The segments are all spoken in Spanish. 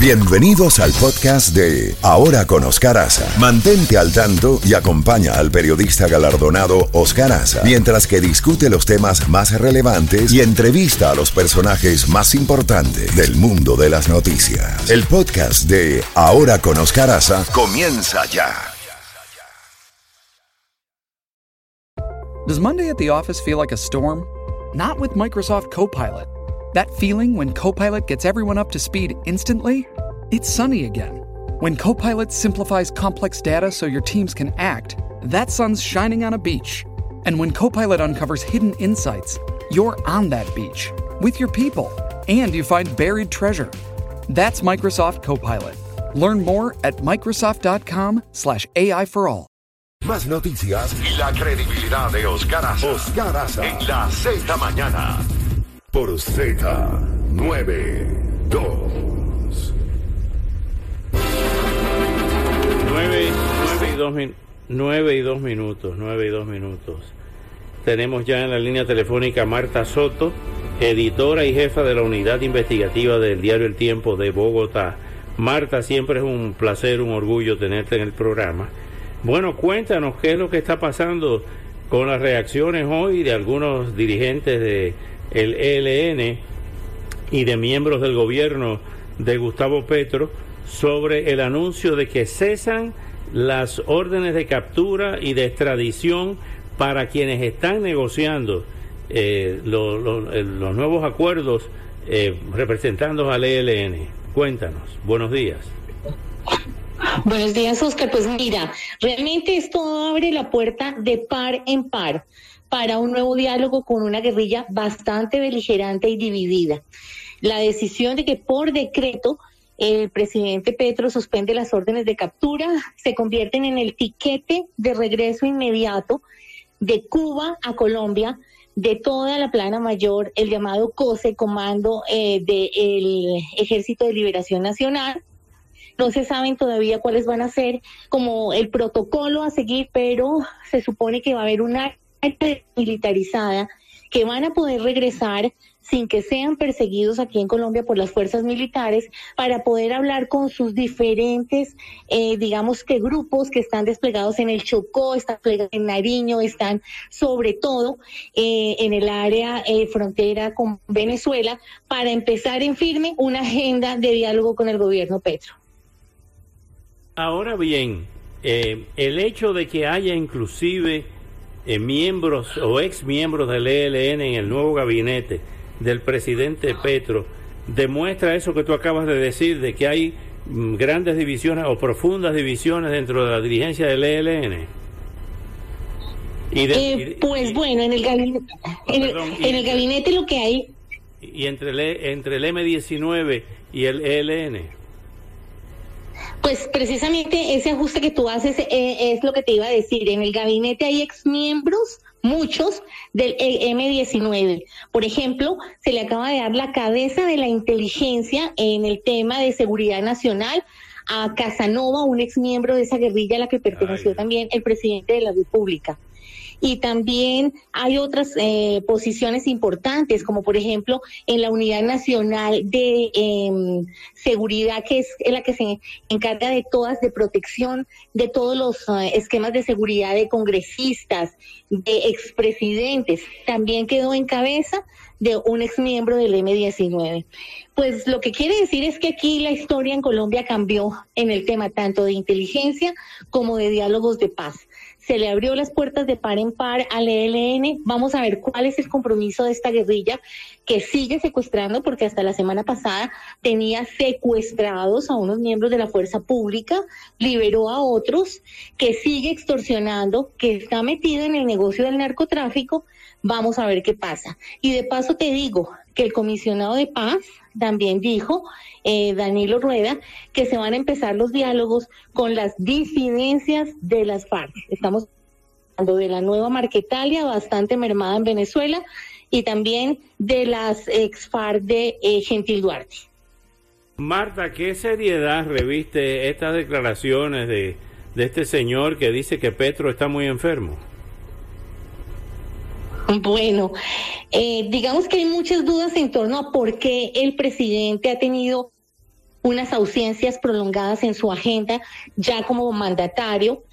Bienvenidos al podcast de Ahora con Oscar Aza. Mantente al tanto y acompaña al periodista galardonado Oscar Aza mientras que discute los temas más relevantes y entrevista a los personajes más importantes del mundo de las noticias. El podcast de Ahora con Oscar Aza comienza ya. Does Monday at the office feel like a storm? Not with Microsoft Copilot. That feeling when Copilot gets everyone up to speed instantly? It's sunny again. When Copilot simplifies complex data so your teams can act, that sun's shining on a beach. And when Copilot uncovers hidden insights, you're on that beach with your people and you find buried treasure. That's Microsoft Copilot. Learn more at Microsoft.com/slash AI for all. Más noticias y la credibilidad de Oscar Aza. Oscar Aza. En la Z Mañana. Por Z92. 9, y 2 9 y 2 minutos, 9 y 2 minutos. Tenemos ya en la línea telefónica Marta Soto, editora y jefa de la unidad investigativa del diario El Tiempo de Bogotá. Marta, siempre es un placer, un orgullo tenerte en el programa. Bueno, cuéntanos qué es lo que está pasando con las reacciones hoy de algunos dirigentes del el ELN y de miembros del gobierno de Gustavo Petro sobre el anuncio de que cesan las órdenes de captura y de extradición para quienes están negociando eh, los nuevos acuerdos eh, representando al ELN. Cuéntanos, buenos días. Buenos días, Oscar. Pues mira, realmente esto abre la puerta de par en par para un nuevo diálogo con una guerrilla bastante beligerante y dividida. La decisión de que por decreto el presidente Petro suspende las órdenes de captura, se convierten en el tiquete de regreso inmediato de Cuba a Colombia de toda la plana mayor, el llamado COSE, Comando eh, del Ejército de Liberación Nacional. No se saben todavía cuáles van a ser como el protocolo a seguir, pero se supone que va a haber una militarizada que van a poder regresar sin que sean perseguidos aquí en Colombia por las fuerzas militares para poder hablar con sus diferentes, eh, digamos que grupos que están desplegados en el Chocó, están en Nariño, están sobre todo eh, en el área eh, frontera con Venezuela para empezar en firme una agenda de diálogo con el gobierno Petro. Ahora bien, el hecho de que haya inclusive miembros o ex miembros del ELN en el nuevo gabinete, del presidente Petro demuestra eso que tú acabas de decir, de que hay mm, grandes divisiones o profundas divisiones dentro de la dirigencia del ELN? Eh, pues bueno, en el gabinete, en, el, gabinete lo que hay... Y entre el, entre el M19 y el ELN. Pues precisamente ese ajuste que tú haces eh, es lo que te iba a decir. En el gabinete hay exmiembros muchos del M19. Por ejemplo, se le acaba de dar la cabeza de la inteligencia en el tema de seguridad nacional a Casanova, un ex miembro de esa guerrilla a la que perteneció también el presidente de la República y también hay otras eh, posiciones importantes, como por ejemplo en la Unidad Nacional de em, Seguridad, que es la que se encarga de todas, de protección de todos los eh, esquemas de seguridad de congresistas, de expresidentes. También quedó en cabeza de un ex miembro del M19. Pues lo que quiere decir es que aquí la historia en Colombia cambió en el tema tanto de inteligencia como de diálogos de paz se le abrió las puertas de par en par al ELN. Vamos a ver cuál es el compromiso de esta guerrilla que sigue secuestrando, porque hasta la semana pasada tenía secuestrados a unos miembros de la fuerza pública, liberó a otros, que sigue extorsionando, que está metido en el negocio del narcotráfico. Vamos a ver qué pasa. Y de paso te digo que el comisionado de paz también dijo eh, Danilo Rueda que se van a empezar los diálogos con las disidencias de las FARC. Estamos hablando de la nueva Marquetalia, bastante mermada en Venezuela, y también de las ex FARC de eh, Gentil Duarte. Marta, ¿qué seriedad reviste estas declaraciones de, de este señor que dice que Petro está muy enfermo? Bueno, eh, digamos que hay muchas dudas en torno a por qué el presidente ha tenido unas ausencias prolongadas en su agenda ya como mandatario.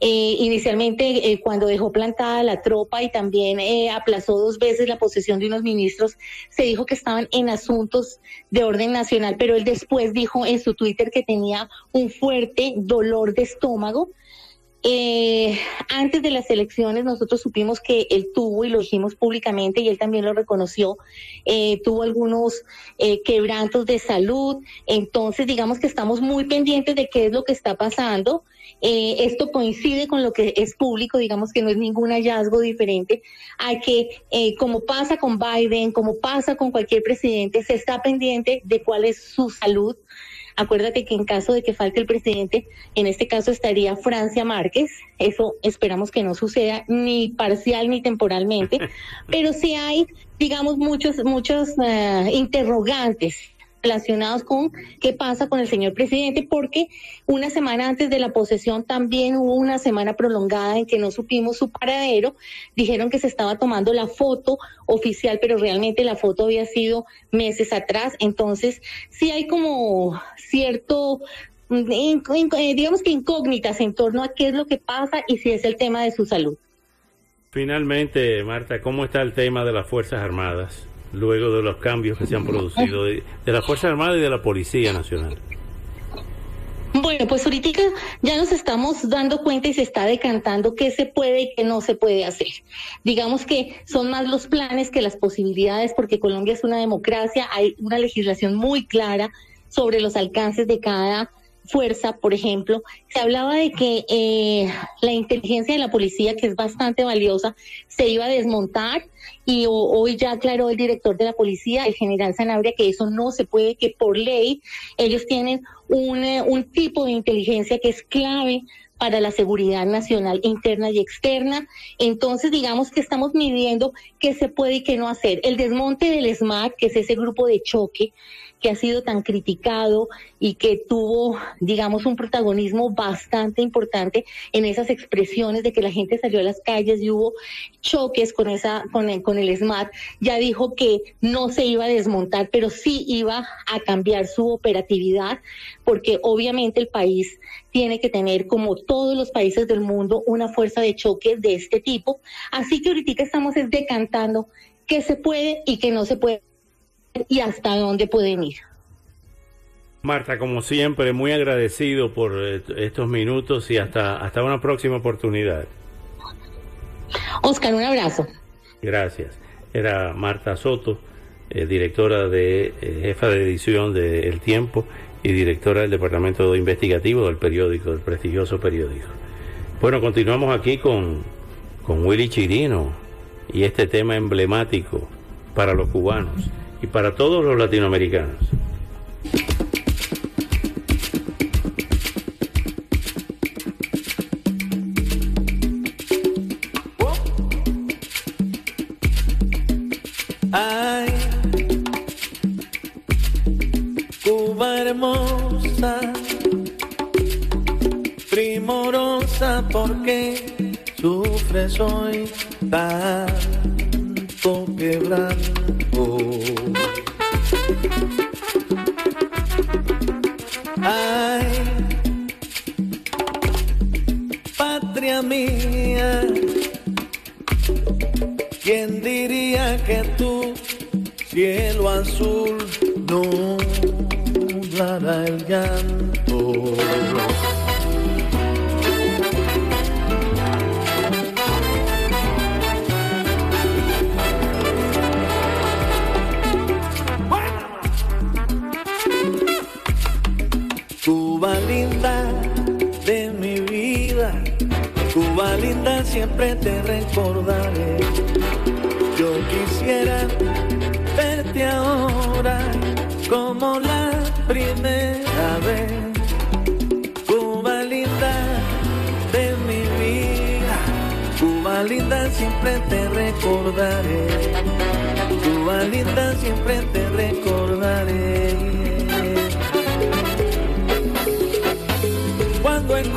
Eh, inicialmente, eh, cuando dejó plantada la tropa y también eh, aplazó dos veces la posesión de unos ministros, se dijo que estaban en asuntos de orden nacional, pero él después dijo en su Twitter que tenía un fuerte dolor de estómago eh, antes de las elecciones nosotros supimos que él tuvo, y lo dijimos públicamente, y él también lo reconoció, eh, tuvo algunos eh, quebrantos de salud. Entonces, digamos que estamos muy pendientes de qué es lo que está pasando. Eh, esto coincide con lo que es público, digamos que no es ningún hallazgo diferente a que, eh, como pasa con Biden, como pasa con cualquier presidente, se está pendiente de cuál es su salud. Acuérdate que en caso de que falte el presidente, en este caso estaría Francia Márquez. Eso esperamos que no suceda ni parcial ni temporalmente, pero sí hay, digamos, muchos, muchos uh, interrogantes relacionados con qué pasa con el señor presidente, porque una semana antes de la posesión también hubo una semana prolongada en que no supimos su paradero. Dijeron que se estaba tomando la foto oficial, pero realmente la foto había sido meses atrás. Entonces, sí hay como cierto eh, digamos que incógnitas en torno a qué es lo que pasa y si es el tema de su salud. Finalmente, Marta, ¿cómo está el tema de las Fuerzas Armadas? Luego de los cambios que se han producido de, la Fuerza Armada y de la Policía Nacional? Bueno, pues ahorita ya nos estamos dando cuenta y se está decantando qué se puede y qué no se puede hacer. Digamos que son más los planes que las posibilidades, porque Colombia es una democracia, hay una legislación muy clara sobre los alcances de cada fuerza, por ejemplo, se hablaba de que eh, la inteligencia de la policía, que es bastante valiosa, se iba a desmontar y hoy ya aclaró el director de la policía, el general Sanabria, que eso no se puede, que por ley ellos tienen un, eh, un tipo de inteligencia que es clave para la seguridad nacional interna y externa. Entonces, digamos que estamos midiendo qué se puede y qué no hacer. El desmonte del SMAT, que es ese grupo de choque, que ha sido tan criticado y que tuvo, digamos, un protagonismo bastante importante en esas expresiones de que la gente salió a las calles y hubo choques con esa, con el, con el SMAT, ya dijo que no se iba a desmontar, pero sí iba a cambiar su operatividad, porque obviamente el país tiene que tener, como todos los países del mundo, una fuerza de choque de este tipo. Así que ahorita estamos decantando qué se puede y qué no se puede y hasta dónde pueden ir. Marta, como siempre, muy agradecido por eh, estos minutos y hasta, hasta una próxima oportunidad. Oscar, un abrazo. Gracias. Era Marta Soto, eh, directora de eh, jefa de edición de El Tiempo y directora del Departamento Investigativo del periódico, del prestigioso periódico. Bueno, continuamos aquí con, con Willy Chirino y este tema emblemático para los cubanos y para todos los latinoamericanos. Ay, Cuba hermosa, primorosa, porque sufres hoy tanto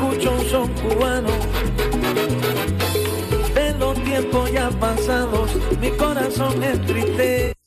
escucho un son cubano de los tiempos ya pasados, mi corazón es triste.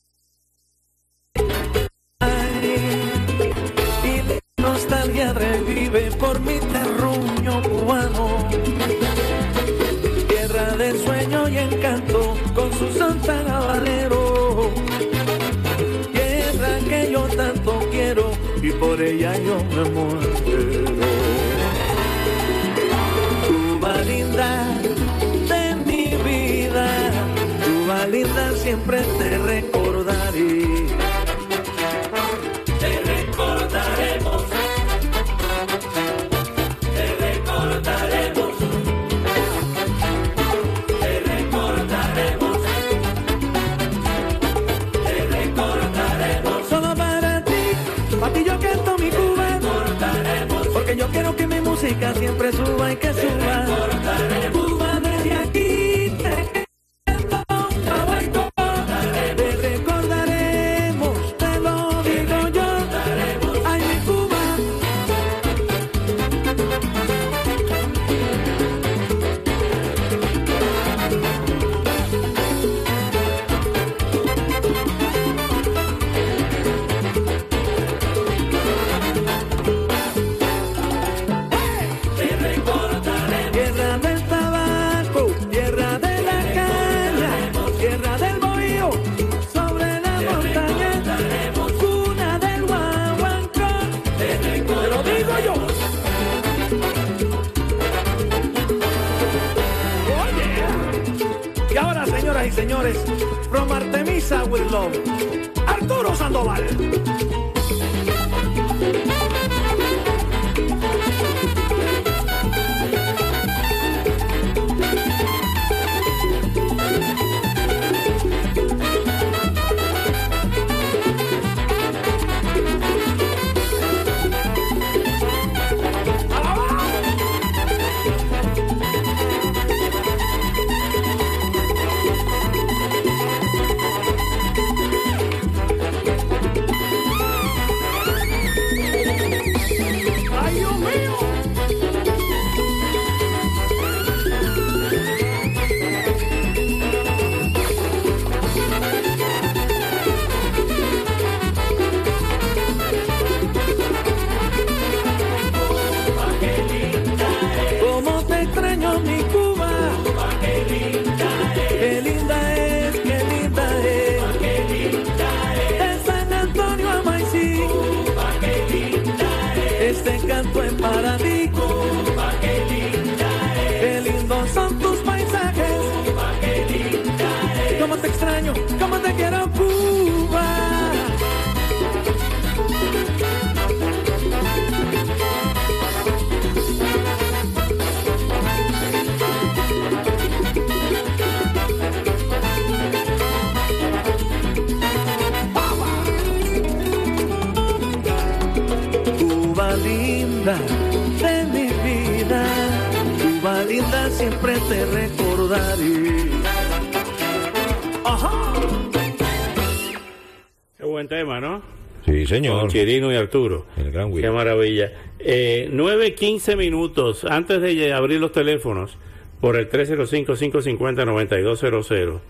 Sí, Con señor. Chirino y Arturo. El gran Qué maravilla. Eh, 9, 15 minutos antes de abrir los teléfonos por el 305-550-9200.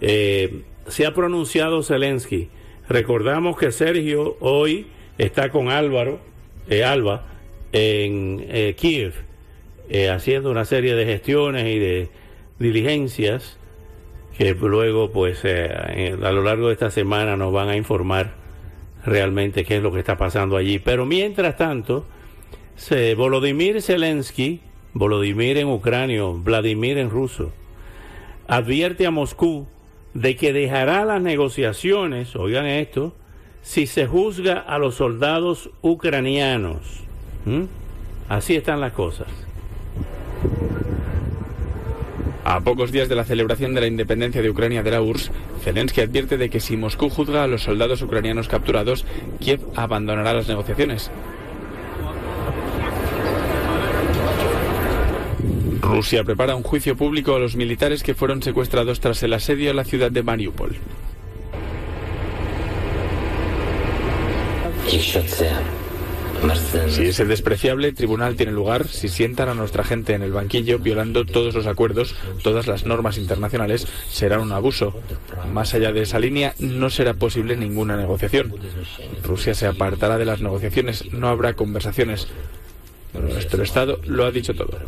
Eh, se ha pronunciado Zelensky. Recordamos que Sergio hoy está con Álvaro, eh, Alba, en eh, Kiev, eh, haciendo una serie de gestiones y de diligencias que luego, pues, eh, a lo largo de esta semana nos van a informar realmente qué es lo que está pasando allí. Pero mientras tanto, se, Volodymyr Zelensky, Volodymyr en ucranio, Vladimir en ruso, advierte a Moscú de que dejará las negociaciones, oigan esto, si se juzga a los soldados ucranianos. ¿Mm? Así están las cosas. A pocos días de la celebración de la independencia de Ucrania de la URSS, Zelensky advierte de que si Moscú juzga a los soldados ucranianos capturados, Kiev abandonará las negociaciones. Rusia prepara un juicio público a los militares que fueron secuestrados tras el asedio a la ciudad de Mariupol. Si ese despreciable tribunal tiene lugar, si sientan a nuestra gente en el banquillo violando todos los acuerdos, todas las normas internacionales, será un abuso. Más allá de esa línea no será posible ninguna negociación. Rusia se apartará de las negociaciones, no habrá conversaciones. Nuestro Estado lo ha dicho todo.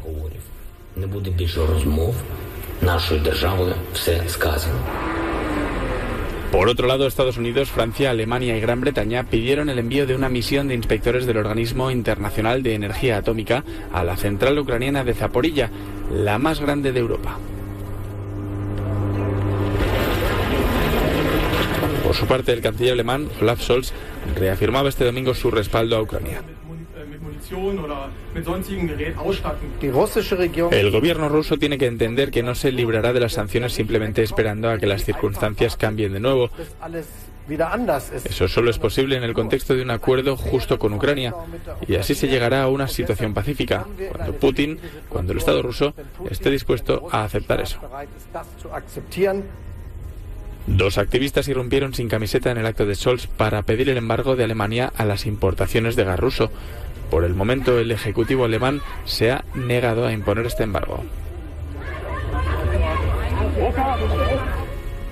Por otro lado, Estados Unidos, Francia, Alemania y Gran Bretaña pidieron el envío de una misión de inspectores del Organismo Internacional de Energía Atómica a la central ucraniana de Zaporilla, la más grande de Europa. Por su parte, el canciller alemán Olaf Scholz reafirmaba este domingo su respaldo a Ucrania. El gobierno ruso tiene que entender que no se librará de las sanciones simplemente esperando a que las circunstancias cambien de nuevo. Eso solo es posible en el contexto de un acuerdo justo con Ucrania y así se llegará a una situación pacífica, cuando Putin, cuando el Estado ruso esté dispuesto a aceptar eso. Dos activistas irrumpieron sin camiseta en el acto de Scholz para pedir el embargo de Alemania a las importaciones de gas ruso. Por el momento, el Ejecutivo alemán se ha negado a imponer este embargo.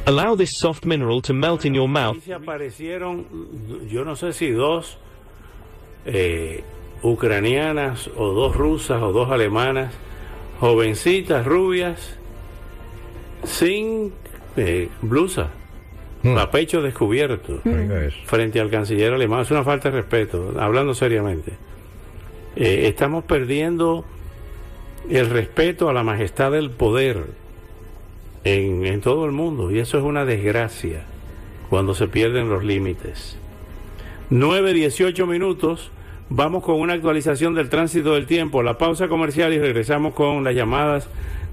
Allow this soft mineral to melt in your mouth. Se aparecieron, yo no sé si dos eh, ucranianas o dos rusas o dos alemanas, jovencitas, rubias, sin eh, blusa, a pecho descubierto, frente al canciller alemán. Es una falta de respeto, hablando seriamente. Eh, estamos perdiendo el respeto a la majestad del poder en, en todo el mundo y eso es una desgracia cuando se pierden los límites. 9, 18 minutos. Vamos con una actualización del tránsito del tiempo, la pausa comercial y regresamos con las llamadas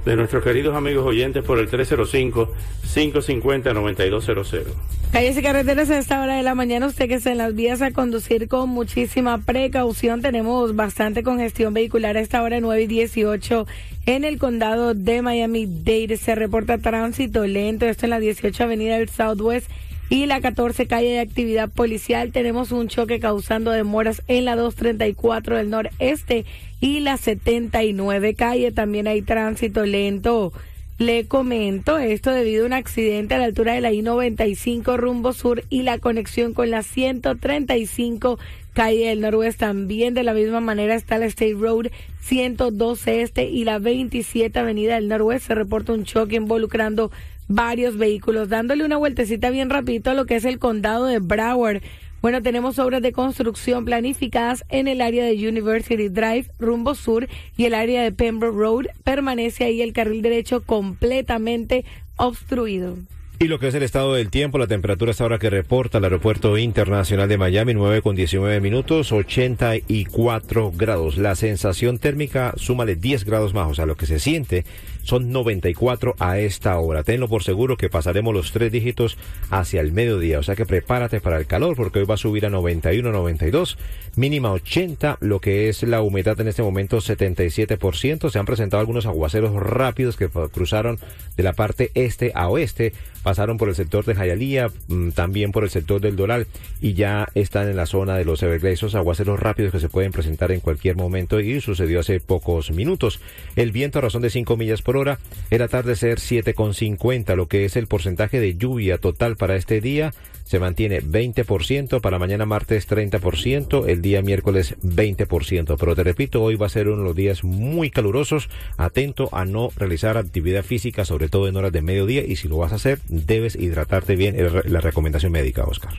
de nuestros queridos amigos oyentes por el 305-550-9200. Calles y carreteras a esta hora de la mañana, usted que está en las vías a conducir con muchísima precaución. Tenemos bastante congestión vehicular a esta hora 9 y 18 en el condado de Miami-Dade. Se reporta tránsito lento, esto en la 18 Avenida del Southwest y la 14 calle de actividad policial. Tenemos un choque causando demoras en la 234 del noreste y la 79 calle. También hay tránsito lento. Le comento esto debido a un accidente a la altura de la I-95 rumbo sur y la conexión con la 135 calle del noroeste. También de la misma manera está la State Road 112 este y la 27 avenida del noroeste. Se reporta un choque involucrando varios vehículos. Dándole una vueltecita bien rapidito a lo que es el condado de Broward. Bueno, tenemos obras de construcción planificadas en el área de University Drive, rumbo sur, y el área de Pembroke Road. Permanece ahí el carril derecho completamente obstruido. Y lo que es el estado del tiempo, la temperatura es ahora que reporta el Aeropuerto Internacional de Miami, 9 con 19 minutos, 84 grados. La sensación térmica, súmale 10 grados más, o sea, lo que se siente son 94 a esta hora. Tenlo por seguro que pasaremos los tres dígitos hacia el mediodía, o sea que prepárate para el calor porque hoy va a subir a 91, 92, mínima 80, lo que es la humedad en este momento 77%. Se han presentado algunos aguaceros rápidos que cruzaron de la parte este a oeste, pasaron por el sector de Jayalía, mm, también por el sector del Doral y ya están en la zona de los Everglades, esos aguaceros rápidos que se pueden presentar en cualquier momento y sucedió hace pocos minutos. El viento a razón de 5 millas por hora. El atardecer 7,50, lo que es el porcentaje de lluvia total para este día. Se mantiene 20%, para mañana martes 30%, el día miércoles 20%. Pero te repito, hoy va a ser uno de los días muy calurosos. Atento a no realizar actividad física, sobre todo en horas de mediodía. Y si lo vas a hacer, debes hidratarte bien. La recomendación médica, Oscar.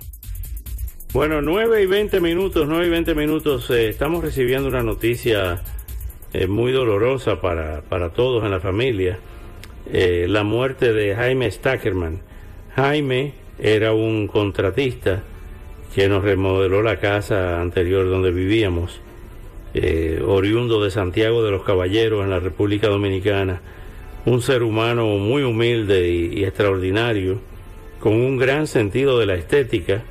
Bueno, 9 y 20 minutos, 9 y 20 minutos. Eh, estamos recibiendo una noticia muy dolorosa para, para, todos en la familia, eh, la muerte de Jaime Stackerman. Jaime era un contratista que nos remodeló la casa anterior donde vivíamos, eh, oriundo de Santiago de los Caballeros en la República Dominicana, un ser humano muy humilde y extraordinario, con un gran sentido de la estética,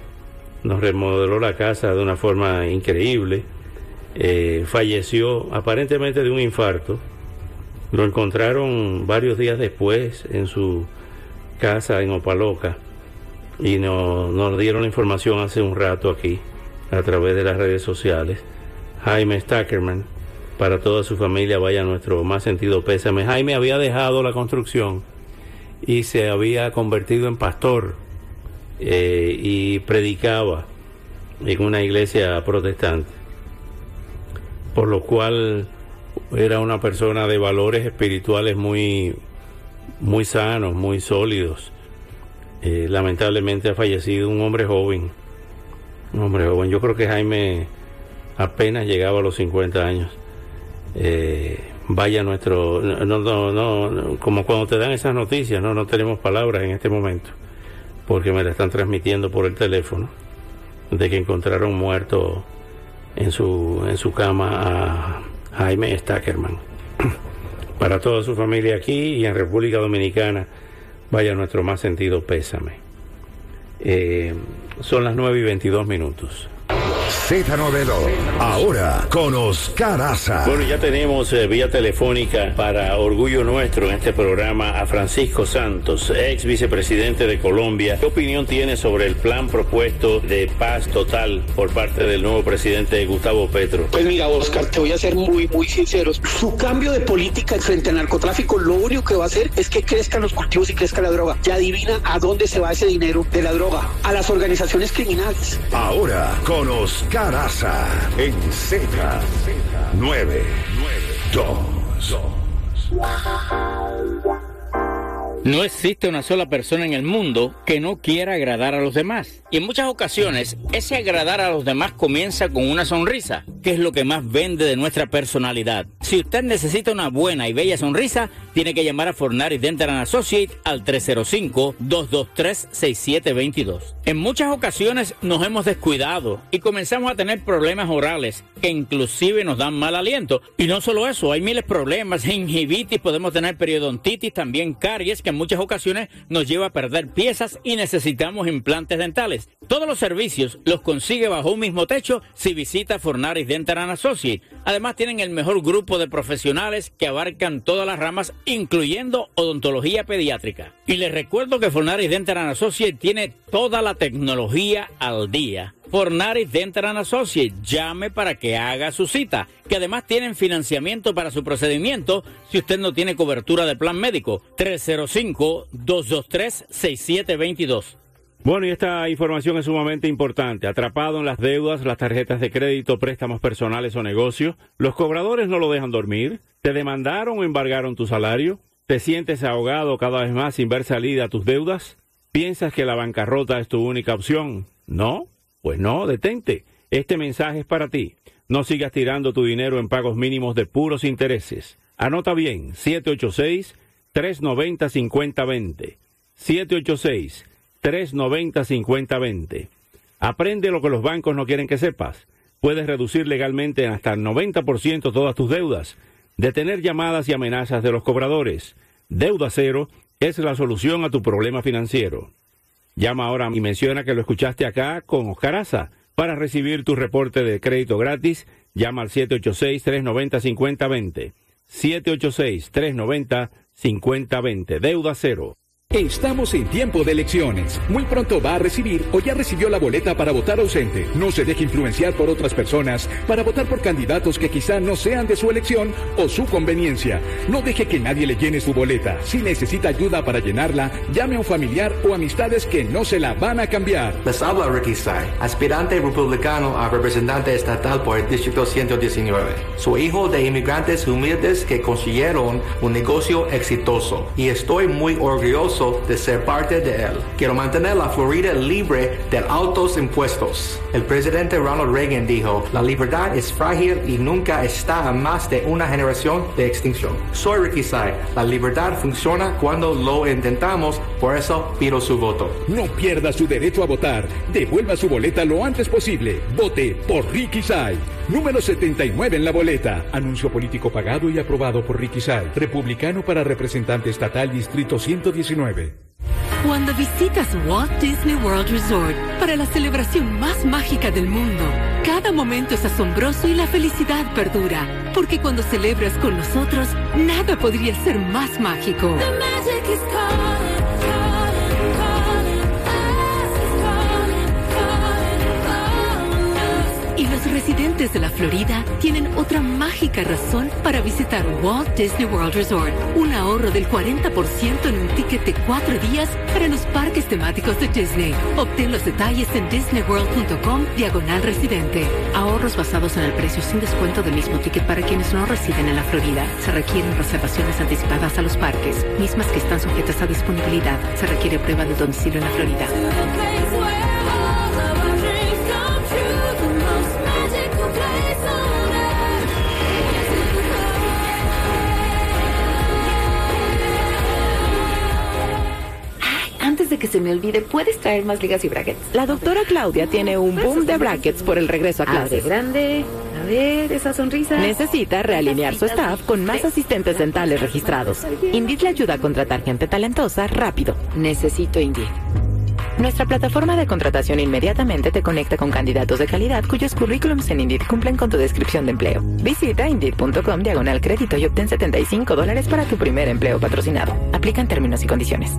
nos remodeló la casa de una forma increíble eh, falleció aparentemente de un infarto. Lo encontraron varios días después en su casa en Opaloca y nos, dieron la información hace un rato aquí a través de las redes sociales. Jaime Stackerman. Para toda su familia vaya nuestro más sentido pésame. Jaime había dejado la construcción y se había convertido en pastor eh, y predicaba en una iglesia protestante, por lo cual era una persona de valores espirituales muy, muy sanos, muy sólidos. Eh, lamentablemente ha fallecido un hombre joven, un hombre joven. Yo creo que Jaime apenas llegaba a los 50 años. Eh, vaya nuestro, no, no, no, como cuando te dan esas noticias, no, no tenemos palabras en este momento, porque me la están transmitiendo por el teléfono, de que encontraron muerto en su, en su cama a Jaime Stackerman. Para toda su familia aquí y en República Dominicana, vaya nuestro más sentido pésame. Eh, son las 9 y 22 minutos. Z92. Ahora con Oscar Aza. Bueno, ya tenemos eh, vía telefónica para orgullo nuestro en este programa a Francisco Santos, ex vicepresidente de Colombia. ¿Qué opinión tiene sobre el plan propuesto de paz total por parte del nuevo presidente Gustavo Petro? Pues mira, Oscar, te voy a ser muy, muy sincero. Su cambio de política frente al narcotráfico lo único que va a hacer es que crezcan los cultivos y crezca la droga. Ya adivina a dónde se va ese dinero de la droga. A las organizaciones criminales. Ahora con Oscar Aza en Z92. No existe una sola persona en el mundo que no quiera agradar a los demás. Y en muchas ocasiones, ese agradar a los demás comienza con una sonrisa, que es lo que más vende de nuestra personalidad. Si usted necesita una buena y bella sonrisa, tiene que llamar a Fornaris Dental Associate al 305-223-6722. En muchas ocasiones nos hemos descuidado y comenzamos a tener problemas orales que inclusive nos dan mal aliento. Y no solo eso, hay miles de problemas, gingivitis, podemos tener periodontitis, también caries que en muchas ocasiones nos lleva a perder piezas y necesitamos implantes dentales. Todos los servicios los consigue bajo un mismo techo si visita Fornaris Dental Associate. Además tienen el mejor grupo de profesionales que abarcan todas las ramas, incluyendo odontología pediátrica. Y les recuerdo que Fornaris Dental Associate tiene toda la tecnología al día. Fornaris Dental Associate, llame para que haga su cita, que además tienen financiamiento para su procedimiento si usted no tiene cobertura de plan médico. 305-223-6722. Bueno, y esta información es sumamente importante. Atrapado en las deudas, las tarjetas de crédito, préstamos personales o negocios, los cobradores no lo dejan dormir, te demandaron o embargaron tu salario, te sientes ahogado cada vez más sin ver salida a tus deudas, piensas que la bancarrota es tu única opción. ¿No? Pues no, detente. Este mensaje es para ti. No sigas tirando tu dinero en pagos mínimos de puros intereses. Anota bien, 786-390-5020. 786-390-5020. Aprende lo que los bancos no quieren que sepas. Puedes reducir legalmente en hasta el 90% todas tus deudas. Detener llamadas y amenazas de los cobradores. Deuda cero es la solución a tu problema financiero. Llama ahora y menciona que lo escuchaste acá con Oscar Aza. Para recibir tu reporte de crédito gratis, llama al 786-390-5020. 786-390-5020. Deuda cero. Estamos en tiempo de elecciones. Muy pronto va a recibir o ya recibió la boleta para votar ausente. No se deje influenciar por otras personas para votar por candidatos que quizá no sean de su elección o su conveniencia. No deje que nadie le llene su boleta. Si necesita ayuda para llenarla, llame a un familiar o amistades que no se la van a cambiar. Les habla Ricky Sai, aspirante republicano a representante estatal por el Distrito 119. Soy hijo de inmigrantes humildes que consiguieron un negocio exitoso y estoy muy orgulloso de ser parte de él. Quiero mantener la Florida libre de altos impuestos. El presidente Ronald Reagan dijo, la libertad es frágil y nunca está a más de una generación de extinción. Soy Ricky Sai. La libertad funciona cuando lo intentamos, por eso pido su voto. No pierda su derecho a votar. Devuelva su boleta lo antes posible. Vote por Ricky Sai. Número 79 en la boleta. Anuncio político pagado y aprobado por Ricky Sai. Republicano para representante estatal Distrito 119. Cuando visitas Walt Disney World Resort para la celebración más mágica del mundo, cada momento es asombroso y la felicidad perdura. Porque cuando celebras con nosotros, nada podría ser más mágico. Y los residentes de la Florida tienen otra mágica razón para visitar Walt Disney World Resort. Un ahorro del 40% en un ticket de cuatro días para los parques temáticos de Disney. Obtén los detalles en disneyworld.com diagonal residente. Ahorros basados en el precio sin descuento del mismo ticket para quienes no residen en la Florida. Se requieren reservaciones anticipadas a los parques, mismas que están sujetas a disponibilidad. Se requiere prueba de domicilio en la Florida. De que se me olvide, ¿puedes traer más ligas y brackets? La doctora Claudia tiene un boom de brackets por el regreso a Abre clases. grande. A ver, esa sonrisa. Necesita realinear su staff con más asistentes dentales registrados. Indeed le ayuda a contratar gente talentosa rápido. Necesito Indeed. Nuestra plataforma de contratación inmediatamente te conecta con candidatos de calidad cuyos currículums en Indeed cumplen con tu descripción de empleo. Visita Indeed.com diagonal crédito y obtén 75 dólares para tu primer empleo patrocinado. Aplican términos y condiciones.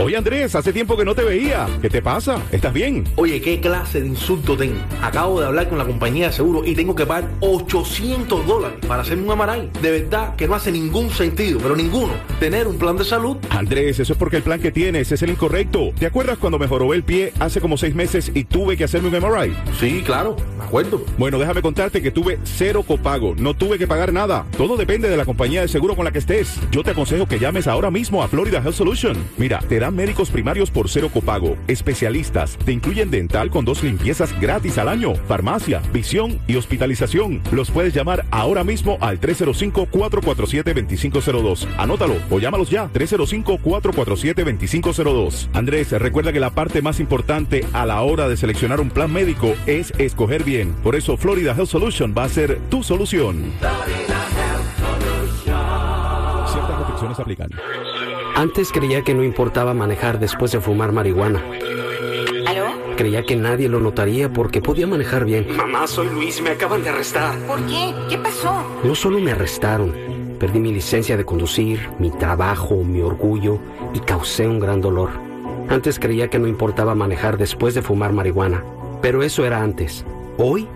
Oye Andrés, hace tiempo que no te veía. ¿Qué te pasa? ¿Estás bien? Oye, ¿qué clase de insulto tengo? Acabo de hablar con la compañía de seguro y tengo que pagar 800 dólares para hacerme un amaray. De verdad que no hace ningún sentido, pero ninguno, tener un plan de salud. Andrés, eso es porque el plan que tienes es el incorrecto. ¿Te acuerdas cuando me jorobé el pie hace como seis meses y tuve que hacerme un MRI? Sí, claro, me acuerdo. Bueno, déjame contarte que tuve cero copago. No tuve que pagar nada. Todo depende de la compañía de seguro con la que estés. Yo te aconsejo que llames ahora mismo a Florida Health Solution. Mira, te dan médicos primarios por cero copago, especialistas, te incluyen dental con dos limpiezas gratis al año, farmacia, visión y hospitalización. Los puedes llamar ahora mismo al 305-447-2502. Anótalo o llámalos ya, 305-447-2502. Andrés, recuerda que la parte más importante a la hora de seleccionar un plan médico es escoger bien. Por eso Florida Health Solution va a ser tu solución. Ciertas restricciones aplican. Antes creía que no importaba manejar después de fumar marihuana. ¿Aló? Creía que nadie lo notaría porque podía manejar bien. Mamá, soy Luis, me acaban de arrestar. ¿Por qué? ¿Qué pasó? No solo me arrestaron, perdí mi licencia de conducir, mi trabajo, mi orgullo y causé un gran dolor. Antes creía que no importaba manejar después de fumar marihuana, pero eso era antes. Hoy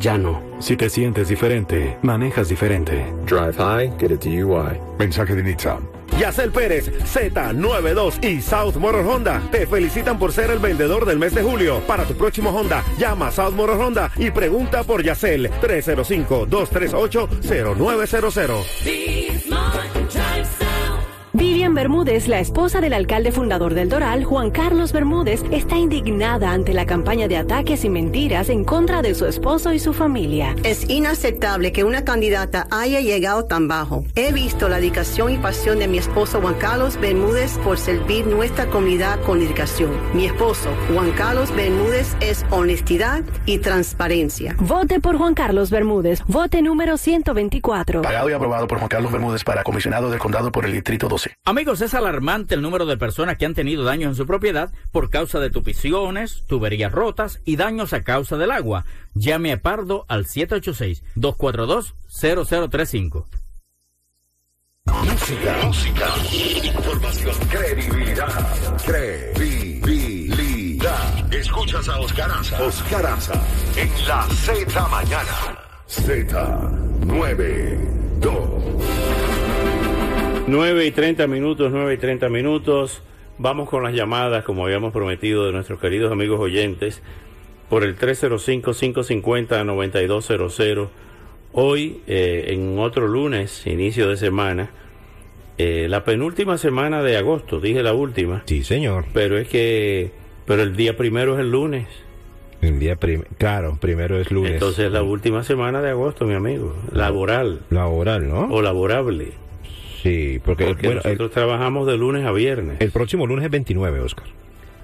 ya no. Si te sientes diferente, manejas diferente. Drive high, get a DUI. Mensaje de Nissan. Yacel Pérez, Z92 y South Motor Honda te felicitan por ser el vendedor del mes de julio. Para tu próximo Honda, llama a South Motor Honda y pregunta por Yacel 305-238-0900. Vivian Bermúdez, la esposa del alcalde fundador del Doral, Juan Carlos Bermúdez, está indignada ante la campaña de ataques y mentiras en contra de su esposo y su familia. Es inaceptable que una candidata haya llegado tan bajo. He visto la dedicación y pasión de mi esposo Juan Carlos Bermúdez por servir nuestra comunidad con dedicación. Mi esposo Juan Carlos Bermúdez es honestidad y transparencia. Vote por Juan Carlos Bermúdez. Vote número 124. Pagado y aprobado por Juan Carlos Bermúdez para comisionado del condado por el distrito 12. Amigos, es alarmante el número de personas que han tenido daños en su propiedad por causa de tupiciones, tuberías rotas y daños a causa del agua. Llame a Pardo al 786-242-0035. Música, música, información, credibilidad, credibilidad. Escuchas a Oscar Aza. Oscar Aza en la Z mañana. Z92. 9 y 30 minutos, 9 y 30 minutos. Vamos con las llamadas, como habíamos prometido, de nuestros queridos amigos oyentes, por el 305-550-9200. Hoy, eh, en otro lunes, inicio de semana, eh, la penúltima semana de agosto, dije la última. Sí, señor. Pero es que, pero el día primero es el lunes. El día primero, claro, primero es lunes. Entonces la última semana de agosto, mi amigo. Laboral. Laboral, ¿no? O laborable. Sí, porque, Porque bueno, nosotros trabajamos de lunes a viernes. el, próximo lunes es 29, Oscar.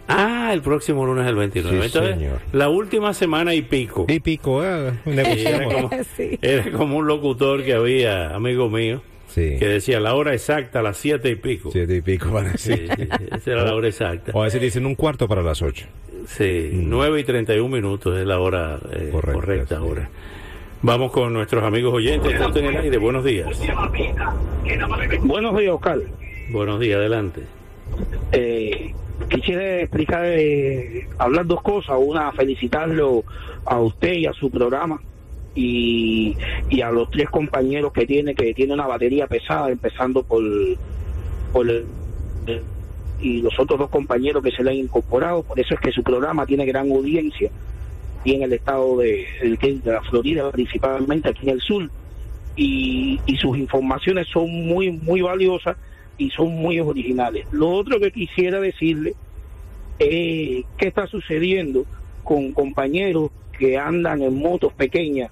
Ah, el próximo lunes es el 29. Sí, Entonces, señor. la última semana y pico. Y pico, eh, Sí, era, como, era como un locutor que había, amigo mío, Sí. que decía la hora exacta a las siete y pico. Siete y pico, para Sí, sí, sí, esa era la hora exacta. O a veces dicen un cuarto para las ocho. Sí, nueve y treinta y un minutos es la hora eh, correcta ahora. Vamos con nuestros amigos oyentes. En el aire. Buenos días. Buenos días, Oscar. Buenos días, adelante. Eh, quisiera explicar, eh, hablar dos cosas. Una, felicitarlo a usted y a su programa y, y a los tres compañeros que tiene, que tiene una batería pesada, empezando por, por el, y los otros dos compañeros que se le han incorporado. Por eso es que su programa tiene gran audiencia y en el estado de, la Florida, principalmente aquí en el sur. Y, sus informaciones son muy, muy valiosas y son muy originales. Lo otro que quisiera decirle es qué está sucediendo con compañeros que andan en motos pequeñas.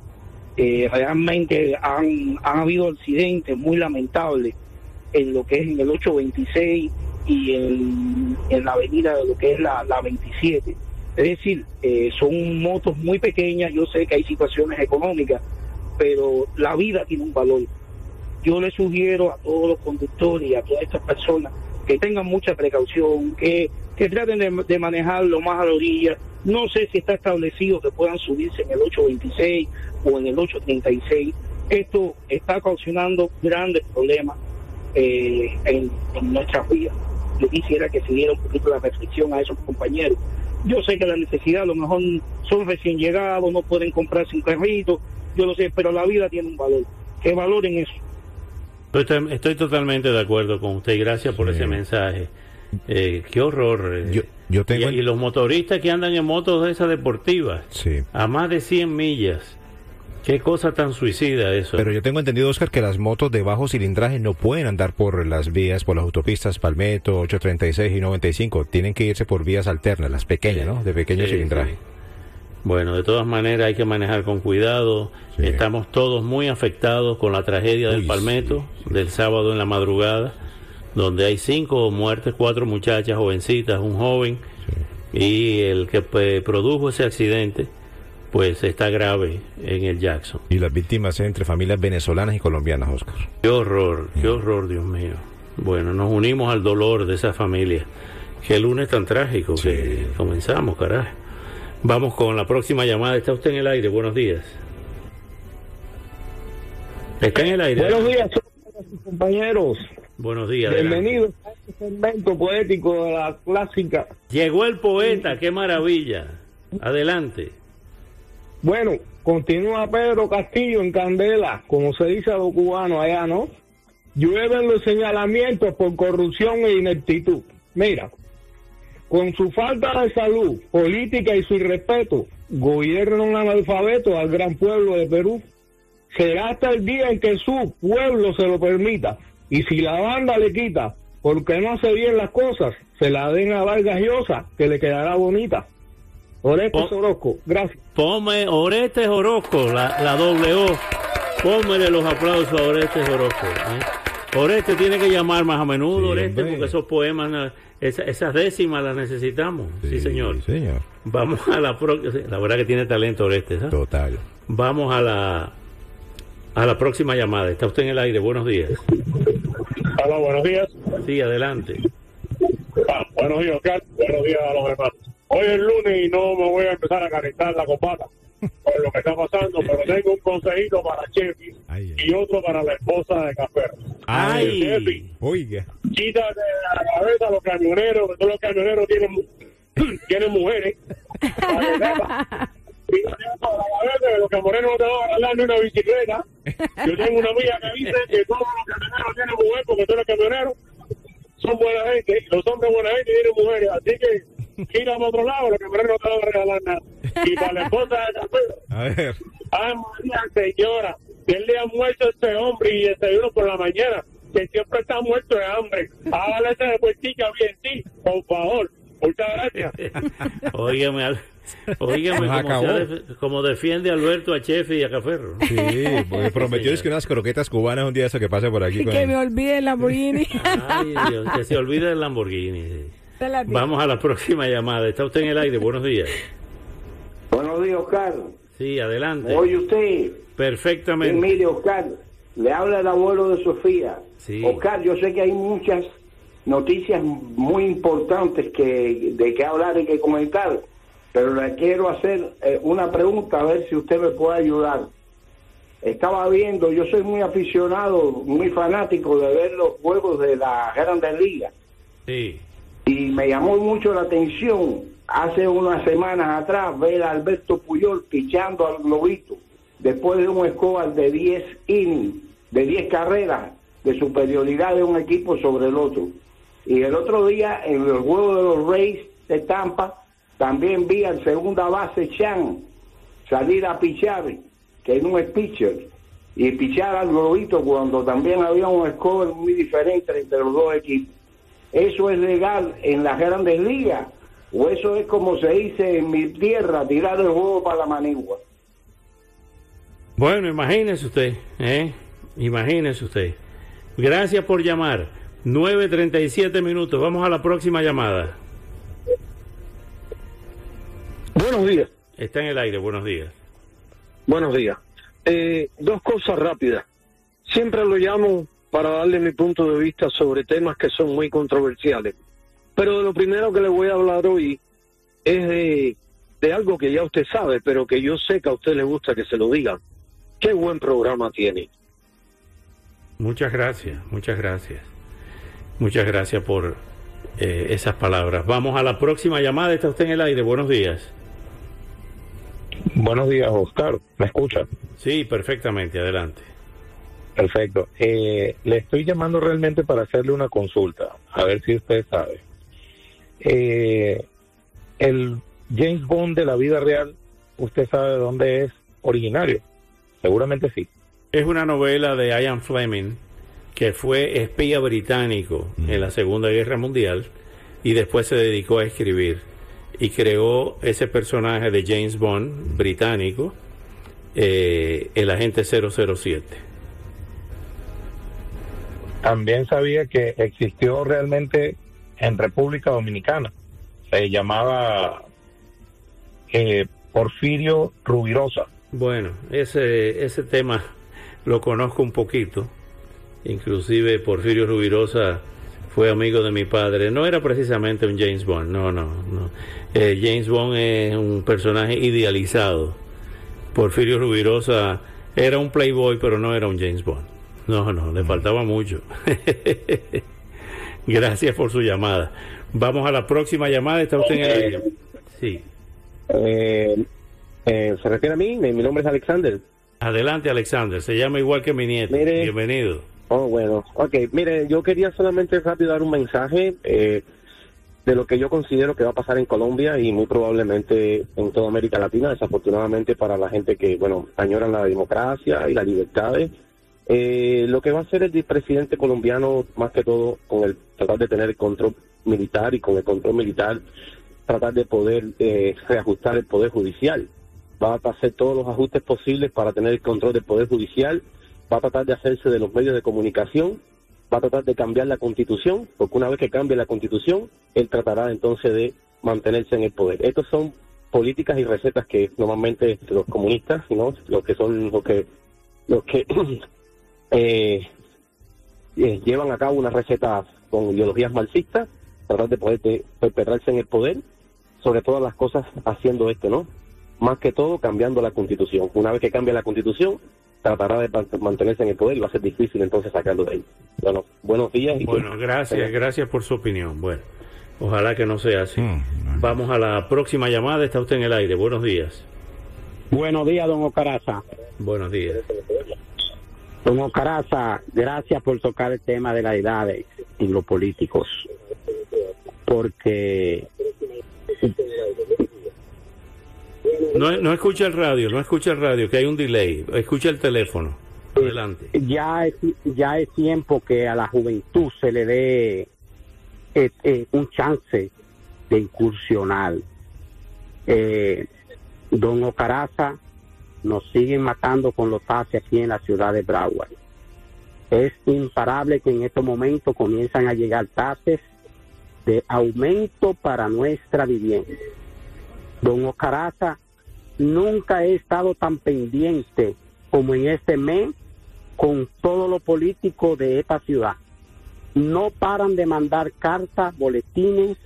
Realmente han, han habido accidentes muy lamentables en lo que es en el 826 y en, en la avenida de lo que es la, la 27. Es decir, eh, son motos muy pequeñas, yo sé que hay situaciones económicas, pero la vida tiene un valor. Yo le sugiero a todos los conductores y a todas estas personas que tengan mucha precaución, que, que traten de, de manejarlo más a la orilla. No sé si está establecido que puedan subirse en el 826 o en el 836. Esto está ocasionando grandes problemas eh, en, en nuestras vías. Yo quisiera que se diera un poquito la reflexión a esos compañeros. Yo sé que la necesidad a lo mejor son recién llegados, no pueden comprarse un carrito, yo lo sé, pero la vida tiene un valor. Que valoren eso. Estoy, estoy totalmente de acuerdo con usted y gracias por ese mensaje. Eh, qué horror. eh. yo tengo y, y los motoristas que andan en motos de esas deportivas Sí. a más de 100 millas. Qué cosa tan suicida eso. Pero yo tengo entendido, Oscar, que las motos de bajo cilindraje no pueden andar por las vías, por las autopistas Palmetto, 836 y 95. Tienen que irse por vías alternas, las pequeñas, ¿no? De pequeño Sí, cilindraje. Bueno, de todas maneras hay que manejar con cuidado. Estamos todos muy afectados con la tragedia del Palmetto del sábado en la madrugada, donde hay cinco muertes, cuatro muchachas jovencitas, un joven, y el que pues, produjo ese accidente, pues está grave en el Jackson. Y las víctimas entre familias venezolanas y colombianas, Oscar. Qué horror, qué horror, Dios mío. Bueno, nos unimos al dolor de esa familia. Qué lunes tan trágico que comenzamos, carajo. Vamos con la próxima llamada. Está usted en el aire. Buenos días. Está en el aire. Buenos días, compañeros. Buenos días. Bienvenidos a este segmento poético de la clásica. Llegó el poeta, qué maravilla. Adelante. Bueno, continúa Pedro Castillo en Candela, como se dice a los cubanos allá, ¿no? Llueven los señalamientos por corrupción e ineptitud. Mira, con su falta de salud, política y su irrespeto, gobiernan analfabetos al gran pueblo de Perú. Será hasta el día en que su pueblo se lo permita. Y si la banda le quita porque no hace bien las cosas, se la den a Vargas Llosa, que le quedará bonita. Oreste Orozco, gracias. Ponme Orestes Orozco, la, la doble O. Pónmele los aplausos a Orestes Orozco. ¿eh? Oreste tiene que llamar más a menudo, Oreste, porque esos poemas, esas décimas las necesitamos. Sí, señor. señor. Vamos a la próxima. La verdad que tiene talento Oreste. ¿sabes? Total. Vamos a la a la próxima llamada. Está usted en el aire. Buenos días. Hola, buenos días. Sí, adelante. Ah, buenos días, Oscar. Buenos días a los hermanos. Hoy es lunes y no me voy a empezar a calentar la copata por lo que está pasando, pero tengo un consejito para Chefi y otro para la esposa de Café. Ay. Chefi, Oiga. quítate de la cabeza a los camioneros, que todos los camioneros tienen, tienen mujeres. Para que los camioneros no te van a regalar ni una bicicleta. Yo tengo una amiga que dice que todos los camioneros tienen mujer porque todos los camioneros son buena gente, los hombres buena gente tienen mujeres, así que gira para otro lado, los camioneros no te van a regalar nada. Y para la esposa de Café, A ver. Ay, María, señora, él le ha muerto a este hombre y desayuno por la mañana, que siempre está muerto de hambre. Hágale ese puestica bien, sí, por favor. Muchas gracias. Óigame, Nos como, def- como defiende Alberto a Chefi y a Caferro. Sí, porque prometió es que unas croquetas cubanas un día eso que pase por aquí. con Que él. me olvide el Lamborghini. Ay, Dios, que se olvide del Lamborghini. sí. Vamos a la próxima llamada. Está usted en el aire. Buenos días. Buenos días, Oscar. Sí, adelante. ¿Me oye usted? Perfectamente. Mire, Oscar, le habla el abuelo de Sofía. Sí. Oscar, yo sé que hay muchas noticias muy importantes que de que hablar y que comentar, pero le quiero hacer eh, una pregunta a ver si usted me puede ayudar. Estaba viendo, yo soy muy aficionado, muy fanático de ver los juegos de la Grandes Ligas Sí. Y me llamó mucho la atención hace unas semanas atrás ver a Alberto Puyol pichando al globito después de un score de 10 innings, de 10 carreras de superioridad de un equipo sobre el otro. Y el otro día, en el juego de los Rays de Tampa, también vi al segunda base Chan salir a pichar, que no es pitcher, y pichar al globito cuando también había un score muy diferente entre los dos equipos. ¿Eso es legal en las grandes ligas? ¿O eso es como se dice en mi tierra, tirar el juego para la manigua? Bueno, imagínese usted, ¿eh? Imagínese usted. Gracias por llamar. 9.37 minutos. Vamos a la próxima llamada. Buenos días. Está en el aire, buenos días. Buenos días. Eh, dos cosas rápidas. Siempre lo llamo para darle mi punto de vista sobre temas que son muy controversiales. Pero lo primero que le voy a hablar hoy es de, de algo que ya usted sabe, pero que yo sé que a usted le gusta que se lo diga. Qué buen programa tiene. Muchas gracias, muchas gracias. Muchas gracias por eh, esas palabras. Vamos a la próxima llamada. Está usted en el aire. Buenos días. Buenos días, Oscar. ¿Me escucha? Sí, perfectamente. Adelante. Perfecto. Eh, le estoy llamando realmente para hacerle una consulta, a ver si usted sabe. Eh, el James Bond de la vida real, ¿usted sabe de dónde es originario? Seguramente sí. Es una novela de Ian Fleming, que fue espía británico en la Segunda Guerra Mundial y después se dedicó a escribir y creó ese personaje de James Bond británico, eh, el agente 007. También sabía que existió realmente en República Dominicana. Se llamaba eh, Porfirio Rubirosa. Bueno, ese, ese tema lo conozco un poquito. Inclusive Porfirio Rubirosa fue amigo de mi padre. No era precisamente un James Bond, no, no, no. Eh, James Bond es un personaje idealizado. Porfirio Rubirosa era un playboy, pero no era un James Bond. No, no, le faltaba mucho. Gracias por su llamada. Vamos a la próxima llamada. Está usted en el aire. Sí. Eh, eh, ¿Se refiere a mí? Mi, mi nombre es Alexander. Adelante, Alexander. Se llama igual que mi nieto. Mire. Bienvenido. Oh, bueno. Ok, mire, yo quería solamente rápido dar un mensaje eh, de lo que yo considero que va a pasar en Colombia y muy probablemente en toda América Latina, desafortunadamente para la gente que, bueno, añoran la democracia y las libertades. Eh, lo que va a hacer el presidente colombiano, más que todo, con el tratar de tener el control militar y con el control militar, tratar de poder eh, reajustar el poder judicial. Va a hacer todos los ajustes posibles para tener el control del poder judicial. Va a tratar de hacerse de los medios de comunicación. Va a tratar de cambiar la constitución, porque una vez que cambie la constitución, él tratará entonces de mantenerse en el poder. Estas son políticas y recetas que normalmente los comunistas, ¿no? los que son los que los que eh, eh, llevan a cabo unas recetas con ideologías marxistas, tratar de poder de- perpetrarse en el poder, sobre todas las cosas haciendo esto, ¿no? Más que todo cambiando la constitución. Una vez que cambie la constitución, tratará de mantenerse en el poder y va a ser difícil entonces sacarlo de ahí. Bueno, buenos días. Y Bueno, gracias, gracias por su opinión. Bueno, ojalá que no sea así. Vamos a la próxima llamada. Está usted en el aire. Buenos días. Buenos días, don Ocaraza. Buenos días. Don Ocaraza, gracias por tocar el tema de las edades en los políticos. Porque No, no escucha el radio, no escucha el radio, que hay un delay. Escucha el teléfono. Adelante. ya es, ya es tiempo que a la juventud se le dé eh, eh, un chance de incursionar. Eh, don Ocaraza nos siguen matando con los taxis aquí en la ciudad de Broward. Es imparable que en estos momentos comienzan a llegar tasas de aumento para nuestra vivienda. Don Ocaraza, nunca he estado tan pendiente como en este mes con todos los políticos de esta ciudad. No paran de mandar cartas, boletines,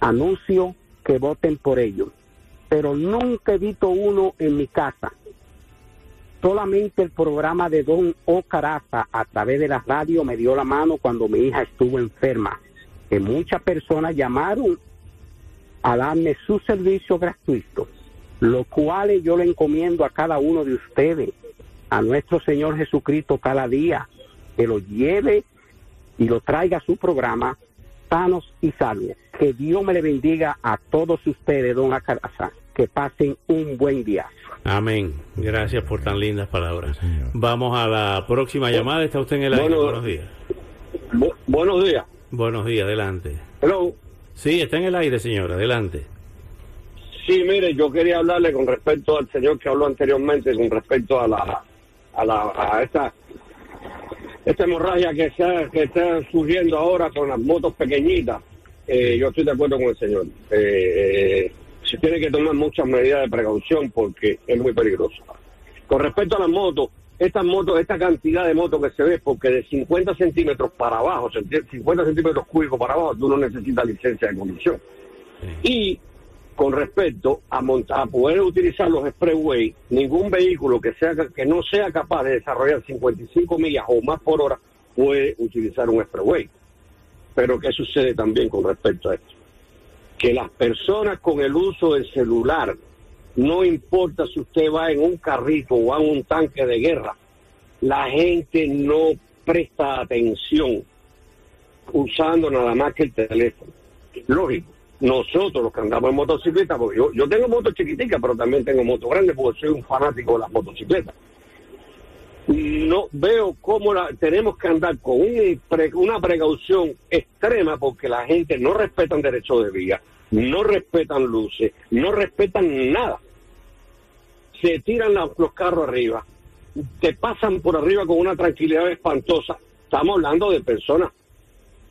anuncios que voten por ellos. Pero nunca he visto uno en mi casa. Solamente el programa de Don Ocaraza a través de la radio me dio la mano cuando mi hija estuvo enferma. Que muchas personas llamaron a darme su servicio gratuito. los cuales yo le encomiendo a cada uno de ustedes, a nuestro Señor Jesucristo cada día, que lo lleve y lo traiga a su programa sanos y salvos. Que Dios me le bendiga a todos ustedes, don Acaraza. Que pasen un buen día. Amén. Gracias por tan lindas palabras. Vamos a la próxima llamada. Está usted en el aire. Bueno, Buenos días. Bu- buenos días. Buenos días, adelante. Hello. Sí, está en el aire, señora. Adelante. Sí, mire, yo quería hablarle con respecto al señor que habló anteriormente, con respecto a la a la a esta esta hemorragia que está que está surgiendo ahora con las motos pequeñitas. Eh, yo estoy de acuerdo con el señor. Eh, eh, se tiene que tomar muchas medidas de precaución porque es muy peligroso. Con respecto a las motos, estas motos, esta cantidad de motos que se ve, porque de 50 centímetros para abajo, 50 centímetros cúbicos para abajo, tú no necesitas licencia de conducción. Y con respecto a, monta- a poder utilizar los expressway, ningún vehículo que sea que no sea capaz de desarrollar 55 millas o más por hora puede utilizar un expressway. Pero ¿qué sucede también con respecto a esto? Que las personas con el uso del celular, no importa si usted va en un carrito o va en un tanque de guerra, la gente no presta atención usando nada más que el teléfono. Lógico, nosotros los que andamos en motocicleta, porque yo, yo tengo moto chiquitica, pero también tengo moto grande porque soy un fanático de las motocicletas. No veo cómo la- tenemos que andar con un una precaución extrema porque la gente no respetan derechos de vía, no respetan luces, no respetan nada. Se tiran la- los carros arriba, te pasan por arriba con una tranquilidad espantosa. Estamos hablando de personas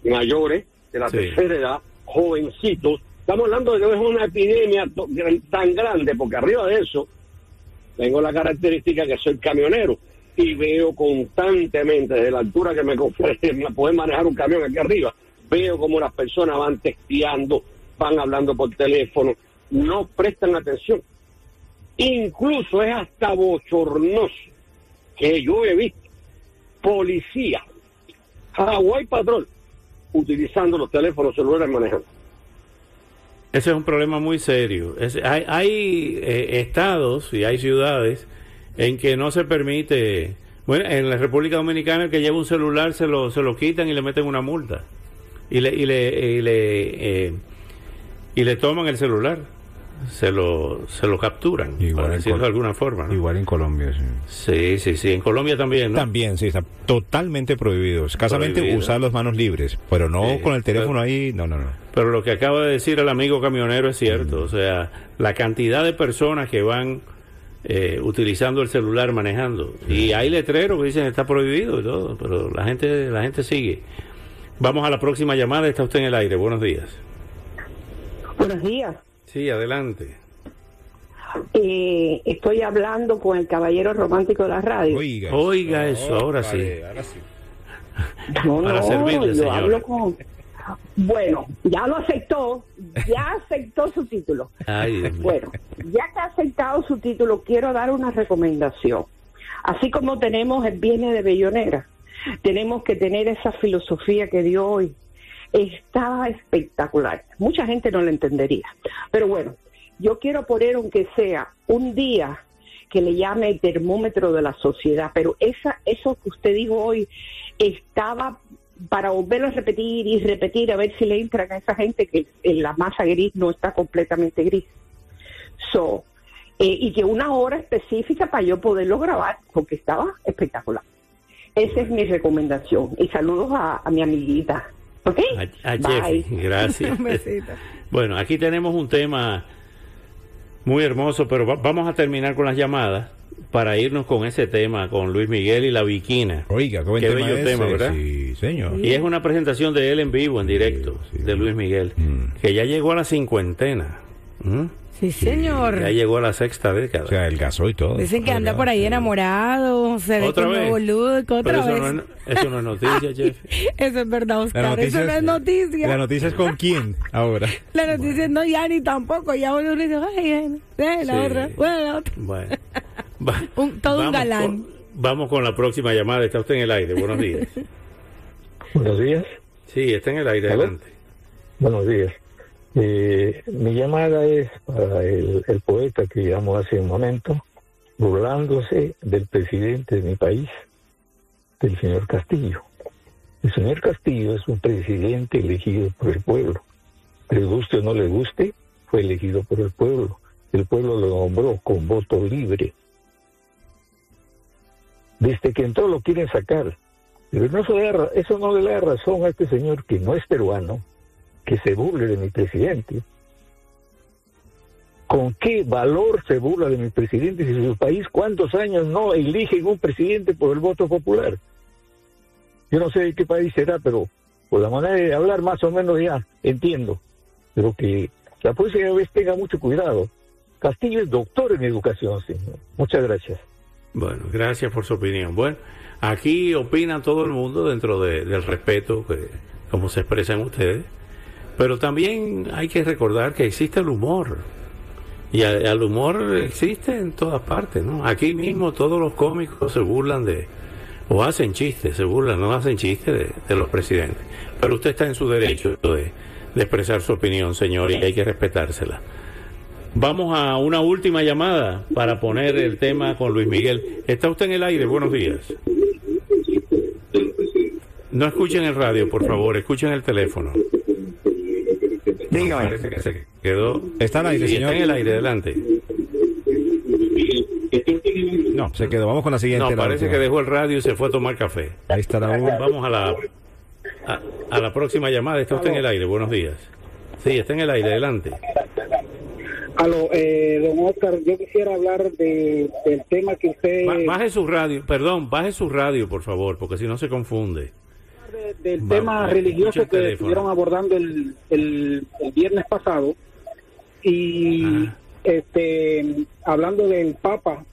mayores, de la Sí. tercera edad, jovencitos. Estamos hablando de que es una epidemia tan grande, porque arriba de eso tengo la característica que soy camionero y veo constantemente desde la altura que me ofrece manejar un camión aquí arriba, veo como las personas van testeando, van hablando por teléfono, no prestan atención. Incluso es hasta bochornoso que yo he visto policía, Hawaii Patrol, utilizando los teléfonos celulares manejando. Ese es un problema muy serio. Es- hay hay eh, estados y hay ciudades en que no se permite. Bueno, en la República Dominicana el que lleva un celular se lo, se lo quitan y le meten una multa. Y le, y le, y le, eh, y le toman el celular. Se lo, se lo capturan, para en decirlo Col- de alguna forma. ¿no? Igual en Colombia, sí. Sí, sí, sí. En Colombia también, ¿no? También, sí, está totalmente prohibido. Escasamente Prohibido. usar las manos libres, pero no Sí, con el teléfono pero- ahí, no, no, no. Pero lo que acaba de decir el amigo camionero es cierto. O sea, la cantidad de personas que van eh, utilizando el celular manejando. Y hay letreros que dicen está prohibido y todo, pero la gente, la gente sigue. Vamos a la próxima llamada. Está usted en el aire. Buenos días. Buenos días. Sí, adelante. Eh, estoy hablando con el caballero romántico de la radio. Oiga, Oiga eso, ahora sí. No, Para no, servirle, yo hablo con... Bueno, ya lo aceptó, ya aceptó su título. Ay. Bueno, ya que ha aceptado su título, quiero dar una recomendación. Así como tenemos el Viernes de Bellonera, tenemos que tener esa filosofía que dio hoy. Está espectacular. Mucha gente no lo entendería. Pero bueno, yo quiero poner, aunque sea un día que le llame el termómetro de la sociedad, pero esa, eso que usted dijo hoy estaba para volverlo a repetir y repetir a ver si le entran a esa gente que en la masa gris no está completamente gris. So, eh, y que una hora específica para yo poderlo grabar, porque estaba espectacular. Esa es mi recomendación. Y saludos a mi amiguita. ¿Ok? A, a Bye. Jeffy, gracias. Un besito. bueno, aquí tenemos un tema muy hermoso, pero va- vamos a terminar con las llamadas para irnos con ese tema, con Luis Miguel y la Viquina. Oiga, qué buen tema bello ese, tema, ¿verdad? sí, señor. Y es una presentación de él en vivo, en directo, de Luis Miguel, Mm. que ya llegó a la cincuentena. ¿Mm? Sí, señor. Ya llegó a la sexta década. O sea, el gaso y todo. Dicen que anda por ahí enamorado, se ve ¿Otra como vez? boludo, otra Pero eso vez. no, es, eso no es noticia, Jeff. Eso es verdad, Oscar. Eso no es- noticia. ¿La noticia es con quién ahora? La noticia no, ya ni tampoco. Ya uno dice, ay, bueno, eh, la Sí. otra, bueno, la otra. Bueno, va- Un- todo un galán. Con, vamos con la próxima llamada. Está usted en el aire. Buenos Buenos días. Sí, está en el aire. ¿Aló? Adelante. Buenos días. Eh, mi llamada es para el, poeta que llamó hace un momento, burlándose del presidente de mi país, del señor Castillo. El señor Castillo es un presidente elegido por el pueblo. Le guste o no le guste, fue elegido por el pueblo. El pueblo lo nombró con voto libre. Desde que entró lo quieren sacar. Pero no se da eso no le da razón a este señor que no es peruano, que se burle de mi presidente. ¿Con qué valor se burla de mi presidente si su país cuántos años no eligen un presidente por el voto popular? Yo no sé de qué país será, pero por la manera de hablar más o menos ya entiendo. Pero que la próxima vez tenga mucho cuidado. Castillo es doctor en educación, señor. Muchas gracias. Bueno, gracias por su opinión. Bueno, aquí opina todo el mundo dentro de- del respeto que como se expresan ustedes, pero también hay que recordar que existe el humor. Y el humor existe en todas partes, ¿no? Aquí mismo todos los cómicos se burlan de, o hacen chistes, se burlan, no hacen chistes de, los presidentes. Pero usted está en su derecho de, de expresar su opinión, señor, y hay que respetársela. Vamos a una última llamada para poner el tema con Luis Miguel. ¿Está usted en el aire? Buenos días. No escuchen el radio, por favor, escuchen el teléfono. Dígame. Parece que se quedó. Está al aire, Sí, señor. Está en el aire, adelante. No, se quedó. Vamos con la siguiente. No, parece última. que dejó el radio y se fue a tomar café. Ahí está la U. Vamos a la a, a la próxima llamada. Está usted en el aire. Buenos días. Sí, está en el aire. Adelante. Aló, eh, don Oscar, yo quisiera hablar de, del tema que usted... Ba- Baje su radio, perdón, baje su radio, por favor, porque si no se confunde. Del tema religioso que teléfono. estuvieron abordando el, el, el viernes pasado y este hablando del Papa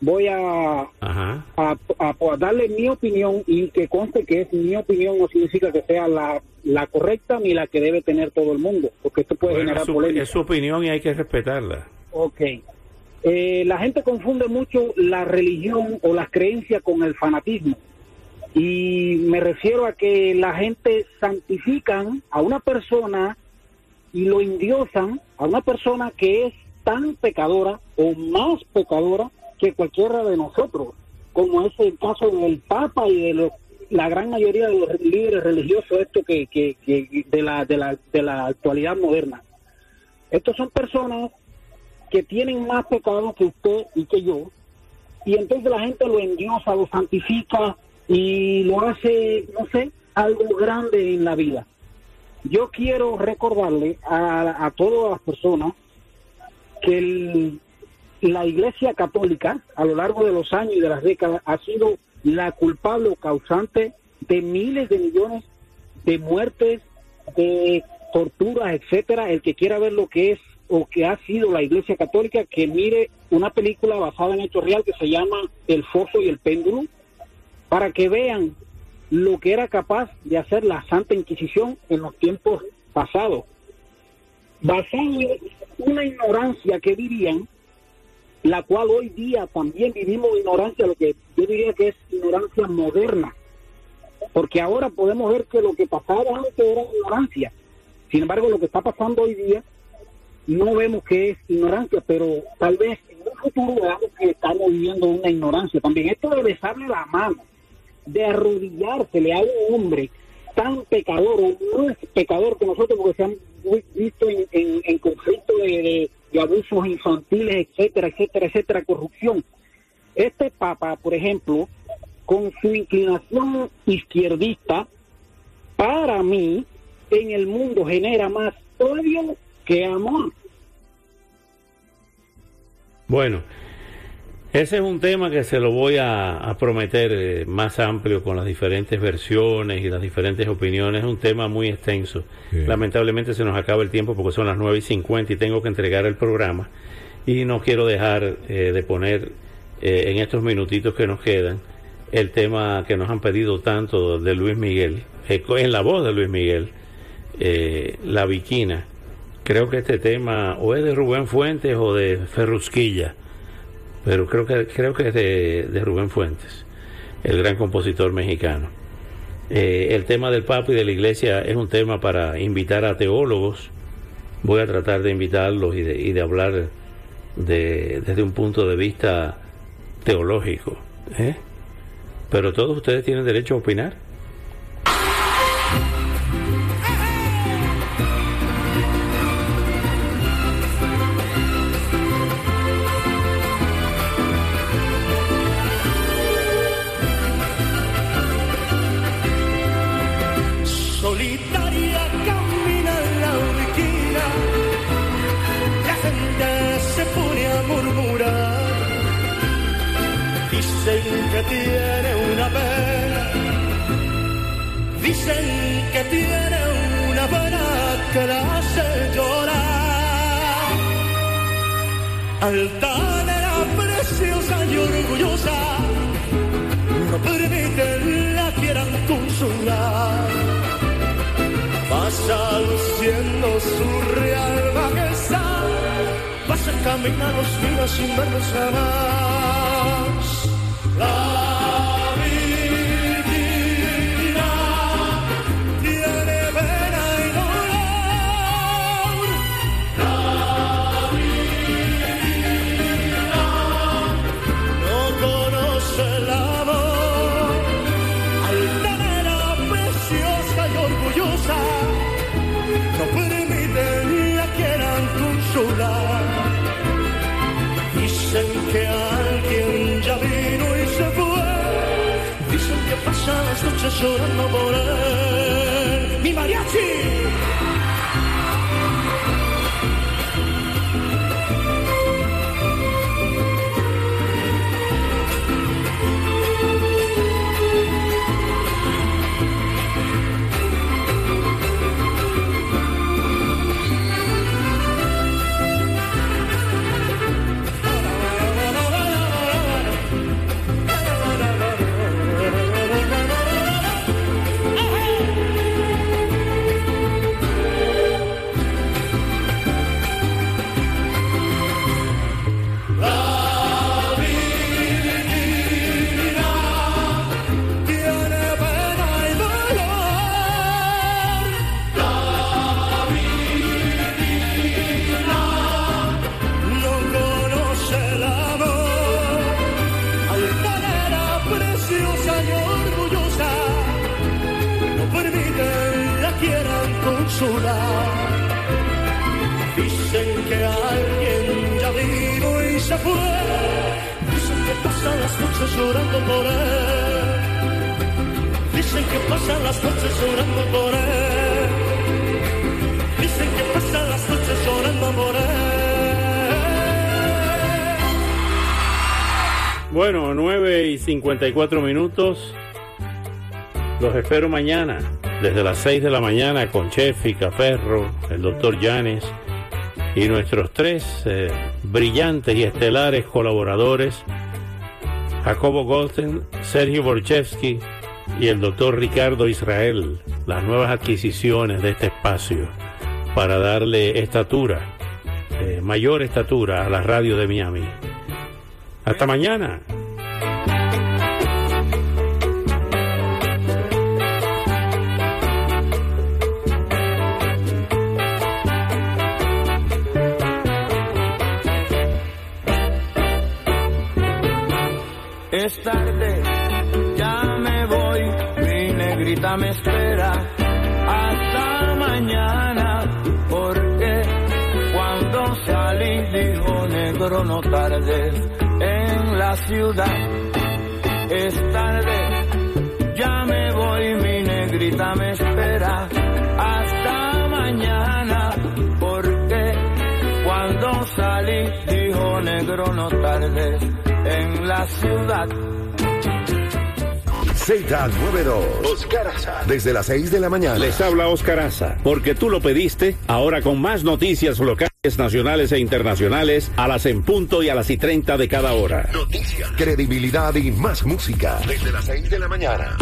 voy a, a, a- a darle mi opinión y que conste que es mi opinión no significa que sea la, la correcta ni la que debe tener todo el mundo porque esto puede Bueno, generar es su, polémica es su opinión y hay que respetarla. Ok. Eh, la gente confunde mucho la religión o las creencias con el fanatismo. Y me refiero a que la gente santifican a una persona y lo endiosan a una persona que es tan pecadora o más pecadora que cualquiera de nosotros, como es el caso del Papa y de la gran mayoría de los líderes religiosos esto que, que, que de, la, de, la, de la actualidad moderna. Estos son personas que tienen más pecado que usted y que yo, y entonces la gente lo endiosa, lo santifica y lo hace, no sé, algo grande en la vida. Yo quiero recordarle a, a todas las personas que el- la Iglesia Católica a lo largo de los años y de las décadas ha sido la culpable o causante de miles de millones de muertes, de torturas, etcétera. El que quiera ver lo que es o que ha sido la Iglesia Católica, que mire una película basada en hecho real que se llama El Foso y el Péndulo, para que vean lo que era capaz de hacer la Santa Inquisición en los tiempos pasados. Basado en una ignorancia que vivían, la cual hoy día también vivimos ignorancia, lo que yo diría que es ignorancia moderna, porque ahora podemos ver que lo que pasaba antes era ignorancia. Sin embargo, lo que está pasando hoy día no vemos que es ignorancia, pero tal vez en un futuro veamos que estamos viviendo una ignorancia también. Esto de besarle la mano, de arrodillársele a un hombre tan pecador o más pecador que nosotros, porque se han vi- visto en, en, conflicto de- de abusos infantiles, etcétera, etcétera, etcétera, corrupción. Este Papa, por ejemplo, con su inclinación izquierdista, para mí, en el mundo genera más odio que amor. Bueno, ese es un tema que se lo voy a, a prometer eh, más amplio con las diferentes versiones y las diferentes opiniones. Es un tema muy extenso. Lamentablemente se nos acaba el tiempo porque son las 9 y 50 y tengo que entregar el programa. Y no quiero dejar eh, de poner eh, en estos minutitos que nos quedan el tema que nos han pedido tanto de Luis Miguel, eh, en la voz de Luis Miguel, eh, La Viquina. Creo que este tema o es de Rubén Fuentes o de Ferrusquilla, pero creo que, creo que es de, de Rubén Fuentes, el gran compositor mexicano. Eh, el tema del Papa y de la Iglesia es un tema para invitar a teólogos voy a tratar de invitarlos y de, y de hablar de, desde un punto de vista teológico. ¿eh? Pero todos ustedes tienen derecho a opinar. Altanera preciosa y orgullosa, no permiten la quieran consolar pasa luciendo su real majestad, pasa caminando los días sin verlos jamás. Noches llorando por él. ¡Mi mariachi! Se fue. Dicen que pasan las noches llorando por él. Dicen que pasan las noches llorando por él. Dicen que pasan las noches llorando por él. Bueno, 9 y 54 minutos. Los espero mañana, desde las 6 de la mañana, con Chefi, Caferro, el doctor Llanes y nuestros tres eh, brillantes y estelares colaboradores, Jacobo Goldstein, Sergio Borchevsky y el doctor Ricardo Israel, las nuevas adquisiciones de este espacio para darle estatura, eh, mayor estatura a la radio de Miami. Hasta mañana. Es tarde, ya me voy, mi negrita me espera hasta mañana, porque cuando salí dijo negro no tardes en la ciudad. Es tarde, ya me voy, mi negrita me espera hasta mañana, porque cuando salí dijo negro no tardes en la ciudad. Z92. Oscar Aza. Desde las 6 de la mañana. Les habla Oscar Aza, porque tú lo pediste, ahora con más noticias locales, nacionales e internacionales, a las en punto y a las y 30 de cada hora. Noticias noticias, credibilidad y más música. Desde las 6 de la mañana.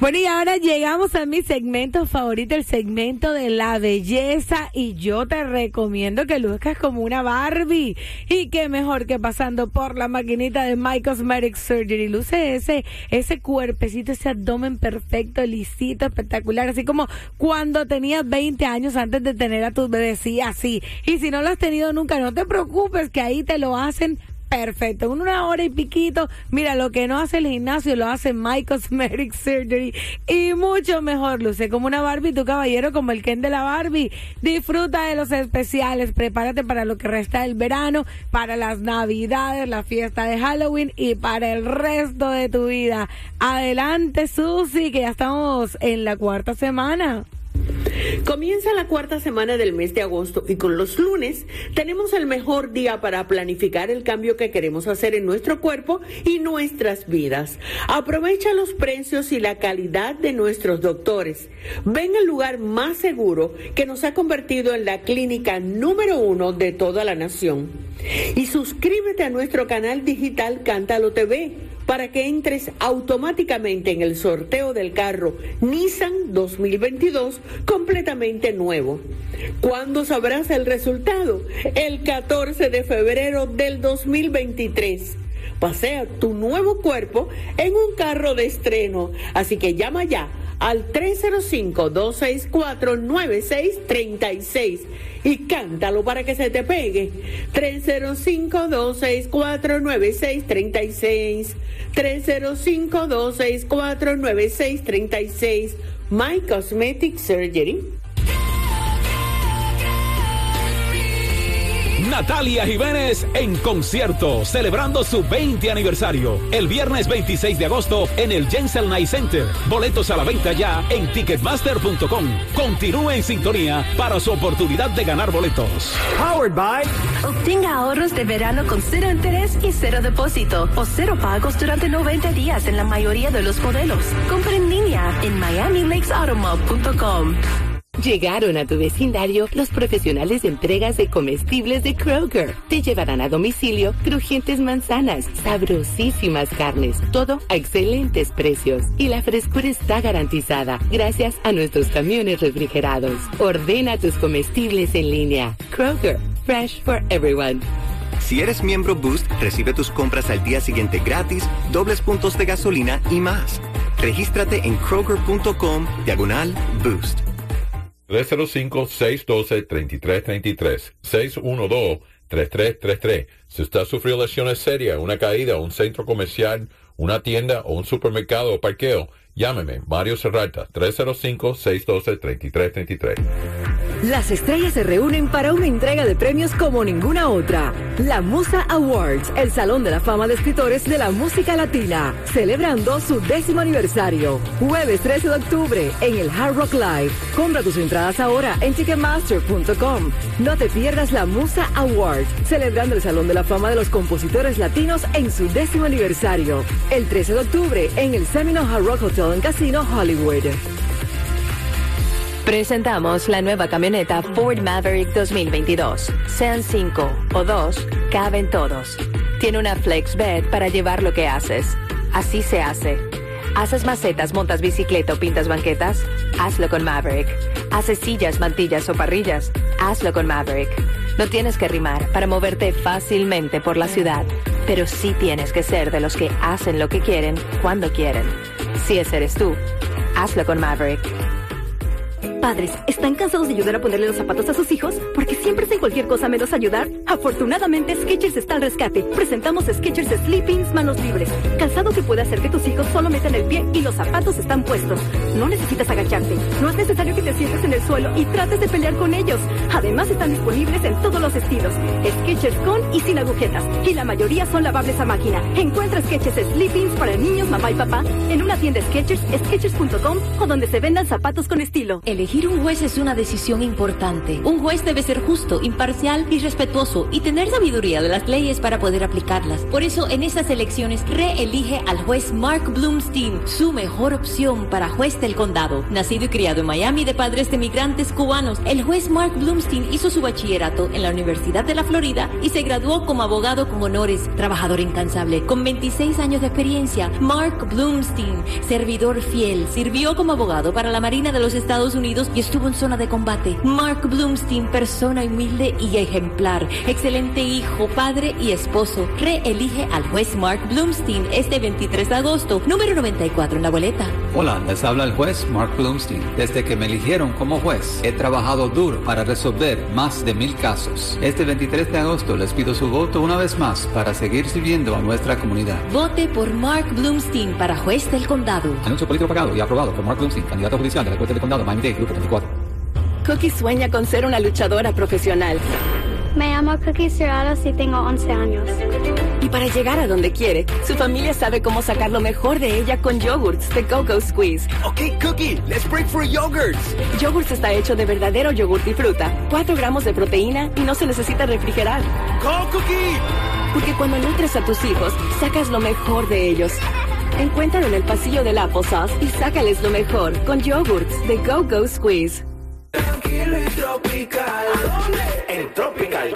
Bueno, y ahora llegamos a mi segmento favorito, el segmento de la belleza. Y yo te recomiendo que luzcas como una Barbie. Y qué mejor que pasando por la maquinita de My Cosmetic Surgery. Luce ese, ese cuerpecito, ese abdomen perfecto, lisito, espectacular. Así como cuando tenías 20 años antes de tener a tus bebés. Sí, así. Y si no lo has tenido nunca, no te preocupes, que ahí te lo hacen perfecto. En una hora y piquito, mira, lo que no hace el gimnasio lo hace My Cosmetic Surgery y mucho mejor. Luce como una Barbie, tu caballero como el Ken de la Barbie. Disfruta de los especiales, prepárate para lo que resta del verano, para las navidades, la fiesta de Halloween y para el resto de tu vida. Adelante, Susi, que ya estamos en la cuarta semana. Comienza la cuarta semana del mes de agosto y con los lunes tenemos el mejor día para planificar el cambio que queremos hacer en nuestro cuerpo y nuestras vidas. Aprovecha los precios y la calidad de nuestros doctores. Ven al lugar más seguro que nos ha convertido en la clínica número uno de toda la nación. Y suscríbete a nuestro canal digital Cántalo TV para que entres automáticamente en el sorteo del carro Nissan 2022 completamente nuevo. ¿Cuándo sabrás el resultado? El 14 de febrero del 2023. Pasea tu nuevo cuerpo en un carro de estreno, así que llama ya al 305-264-9636 y cántalo para que se te pegue. 305-264-9636. 305-264-9636. My Cosmetic Surgery. Natalia Jiménez en concierto, celebrando su 20 aniversario. El viernes 26 de agosto en el Jensel Night Center. Boletos a la venta ya en ticketmaster.com. Continúe en sintonía para su oportunidad de ganar boletos. Powered by. Obtenga ahorros de verano con cero interés y cero depósito o cero pagos durante 90 días en la mayoría de los modelos. Compra en línea en miamilakesautomob.com. Llegaron a tu vecindario los profesionales de entregas de comestibles de Kroger. Te llevarán a domicilio crujientes manzanas, sabrosísimas carnes, todo a excelentes precios. Y la frescura está garantizada gracias a nuestros camiones refrigerados. Ordena tus comestibles en línea. Kroger, fresh for everyone. Si eres miembro Boost, recibe tus compras al día siguiente gratis, dobles puntos de gasolina y más. Regístrate en kroger.com diagonal boost. 305-612-3333. 612-3333. Si usted sufrió lesiones serias, una caída, un centro comercial, una tienda o un supermercado o parqueo, llámeme, Mario Serrata, 305-612-3333. Las estrellas se reúnen para una entrega de premios como ninguna otra. La Musa Awards, el Salón de la Fama de Escritores de la Música Latina, celebrando su décimo aniversario. Jueves 13 de octubre en el Hard Rock Live. Compra tus entradas ahora en Ticketmaster.com. No te pierdas la Musa Awards, celebrando el Salón de la Fama de los Compositores Latinos en su décimo aniversario. El 13 de octubre en el Seminole Hard Rock Hotel en Casino Hollywood. Presentamos la nueva camioneta Ford Maverick 2022. Sean 5 o 2, caben todos. Tiene una flex bed para llevar lo que haces. Así se hace. ¿Haces macetas, montas bicicleta o pintas banquetas? Hazlo con Maverick. ¿Haces sillas, mantillas o parrillas? Hazlo con Maverick. No tienes que rimar para moverte fácilmente por la ciudad, pero sí tienes que ser de los que hacen lo que quieren cuando quieren. Si ese eres tú, hazlo con Maverick. Padres, ¿están cansados de ayudar a ponerle los zapatos a sus hijos? Porque siempre hacen cualquier cosa menos ayudar. Afortunadamente, Skechers está al rescate. Presentamos Skechers Sleepings manos libres. Calzado que puede hacer que tus hijos solo metan el pie y los zapatos están puestos. No necesitas agacharte. No es necesario que te sientes en el suelo y trates de pelear con ellos. Además, están disponibles en todos los estilos. Skechers con y sin agujetas. Y la mayoría son lavables a máquina. Encuentra Skechers Sleepings para niños, mamá y papá en una tienda Skechers, Skechers.com o donde se vendan zapatos con estilo. Elige Elegir un juez es una decisión importante. Un juez debe ser justo, imparcial y respetuoso y tener sabiduría de las leyes para poder aplicarlas. Por eso, en estas elecciones, reelige al juez Mark Bloomstein, su mejor opción para juez del condado. Nacido y criado en Miami de padres de migrantes cubanos, el juez Mark Bloomstein hizo su bachillerato en la Universidad de la Florida y se graduó como abogado con honores, trabajador incansable, con 26 años de experiencia. Mark Bloomstein, servidor fiel, sirvió como abogado para la Marina de los Estados Unidos y estuvo en zona de combate. Mark Bloomstein, persona humilde y ejemplar, excelente hijo, padre y esposo. Reelige al juez Mark Bloomstein este 23 de agosto, número 94 en la boleta. Hola, les habla el juez Mark Bloomstein. Desde que me eligieron como juez, he trabajado duro para resolver más de mil casos. Este 23 de agosto les pido su voto una vez más para seguir sirviendo a nuestra comunidad. Vote por Mark Bloomstein para juez del condado. Anuncio político pagado y aprobado por Mark Bloomstein, candidato judicial de la Corte del Condado Miami-Dade, Grupo 24. Cookie sueña con ser una luchadora profesional. Me llamo Cookie Cerrados y tengo 11 años. Y para llegar a donde quiere, su familia sabe cómo sacar lo mejor de ella con yogurts de Go-Go Squeeze. Ok, Cookie, let's break for yogurts. Yogurts está hecho de verdadero yogurt y fruta, 4 gramos de proteína y no se necesita refrigerar. ¡Go, Cookie! Porque cuando nutres a tus hijos, sacas lo mejor de ellos. Encuéntralo en el pasillo del applesauce y sácales lo mejor con yogurts de Go-Go Squeeze. Tranquilo y tropical. En Tropical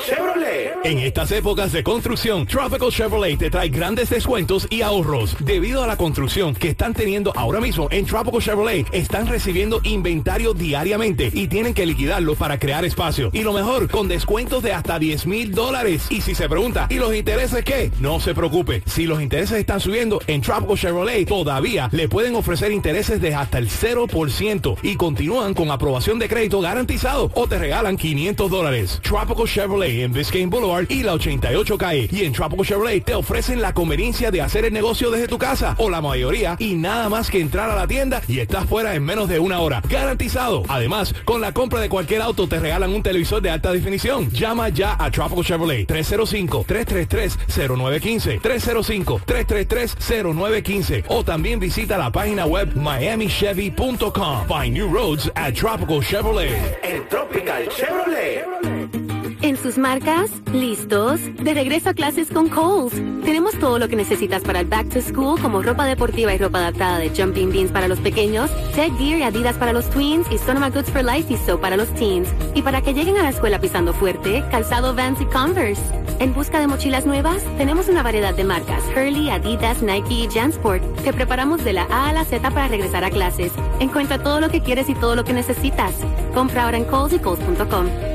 En estas épocas de construcción, Tropical Chevrolet te trae grandes descuentos y ahorros. Debido a la construcción que están teniendo ahora mismo en Tropical Chevrolet, están recibiendo inventario diariamente y tienen que liquidarlo para crear espacio. Y lo mejor, con descuentos de hasta 10 mil dólares. Y si se pregunta, ¿y los intereses qué? No se preocupe. Si los intereses están subiendo, en Tropical Chevrolet todavía le pueden ofrecer intereses de hasta el 0% y continúan con aprobación de crédito garantizado o te regalan 500 dólares. Tropical Chevrolet en Biscayne Boulevard y la 88 calle. Y en Tropical Chevrolet te ofrecen la conveniencia de hacer el negocio desde tu casa o la mayoría y nada más que entrar a la tienda y estás fuera en menos de una hora. Garantizado. Además, con la compra de cualquier auto te regalan un televisor de alta definición. Llama ya a Tropical Chevrolet 305-333-0915. 305-333-0915. O también visita la página web miamichevy.com. Find new roads at Tropical Chevrolet. En Tropical Chevrolet. En sus marcas, listos, de regreso a clases con Coles. Tenemos todo lo que necesitas para el back to school, como ropa deportiva y ropa adaptada de Jumping Beans para los pequeños, Ted Gear y Adidas para los tweens y Sonoma Goods for Life y So para los teens. Y para que lleguen a la escuela pisando fuerte, calzado Vans y Converse. En busca de mochilas nuevas, tenemos una variedad de marcas, Hurley, Adidas, Nike y Jansport. Te preparamos de la A a la Z para regresar a clases. Encuentra todo lo que quieres y todo lo que necesitas. Compra ahora en Coles y.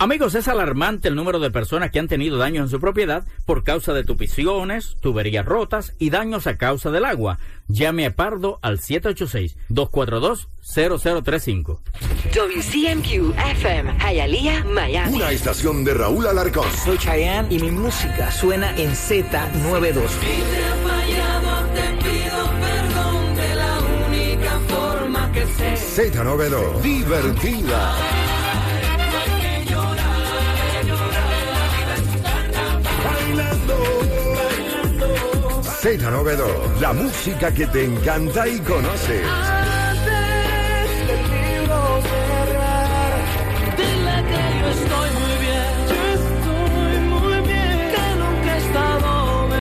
Amigos, es alarmante el número de personas que han tenido daños en su propiedad por causa de tupiciones, tuberías rotas y daños a causa del agua. Llame a Pardo al 786-242-0035. WCMQ FM, Hialeah, Miami. Una estación de Raúl Alarcón. Soy Chayanne y mi música suena en Z92. Z92. Divertida. Z92. La música que te encanta y conoces.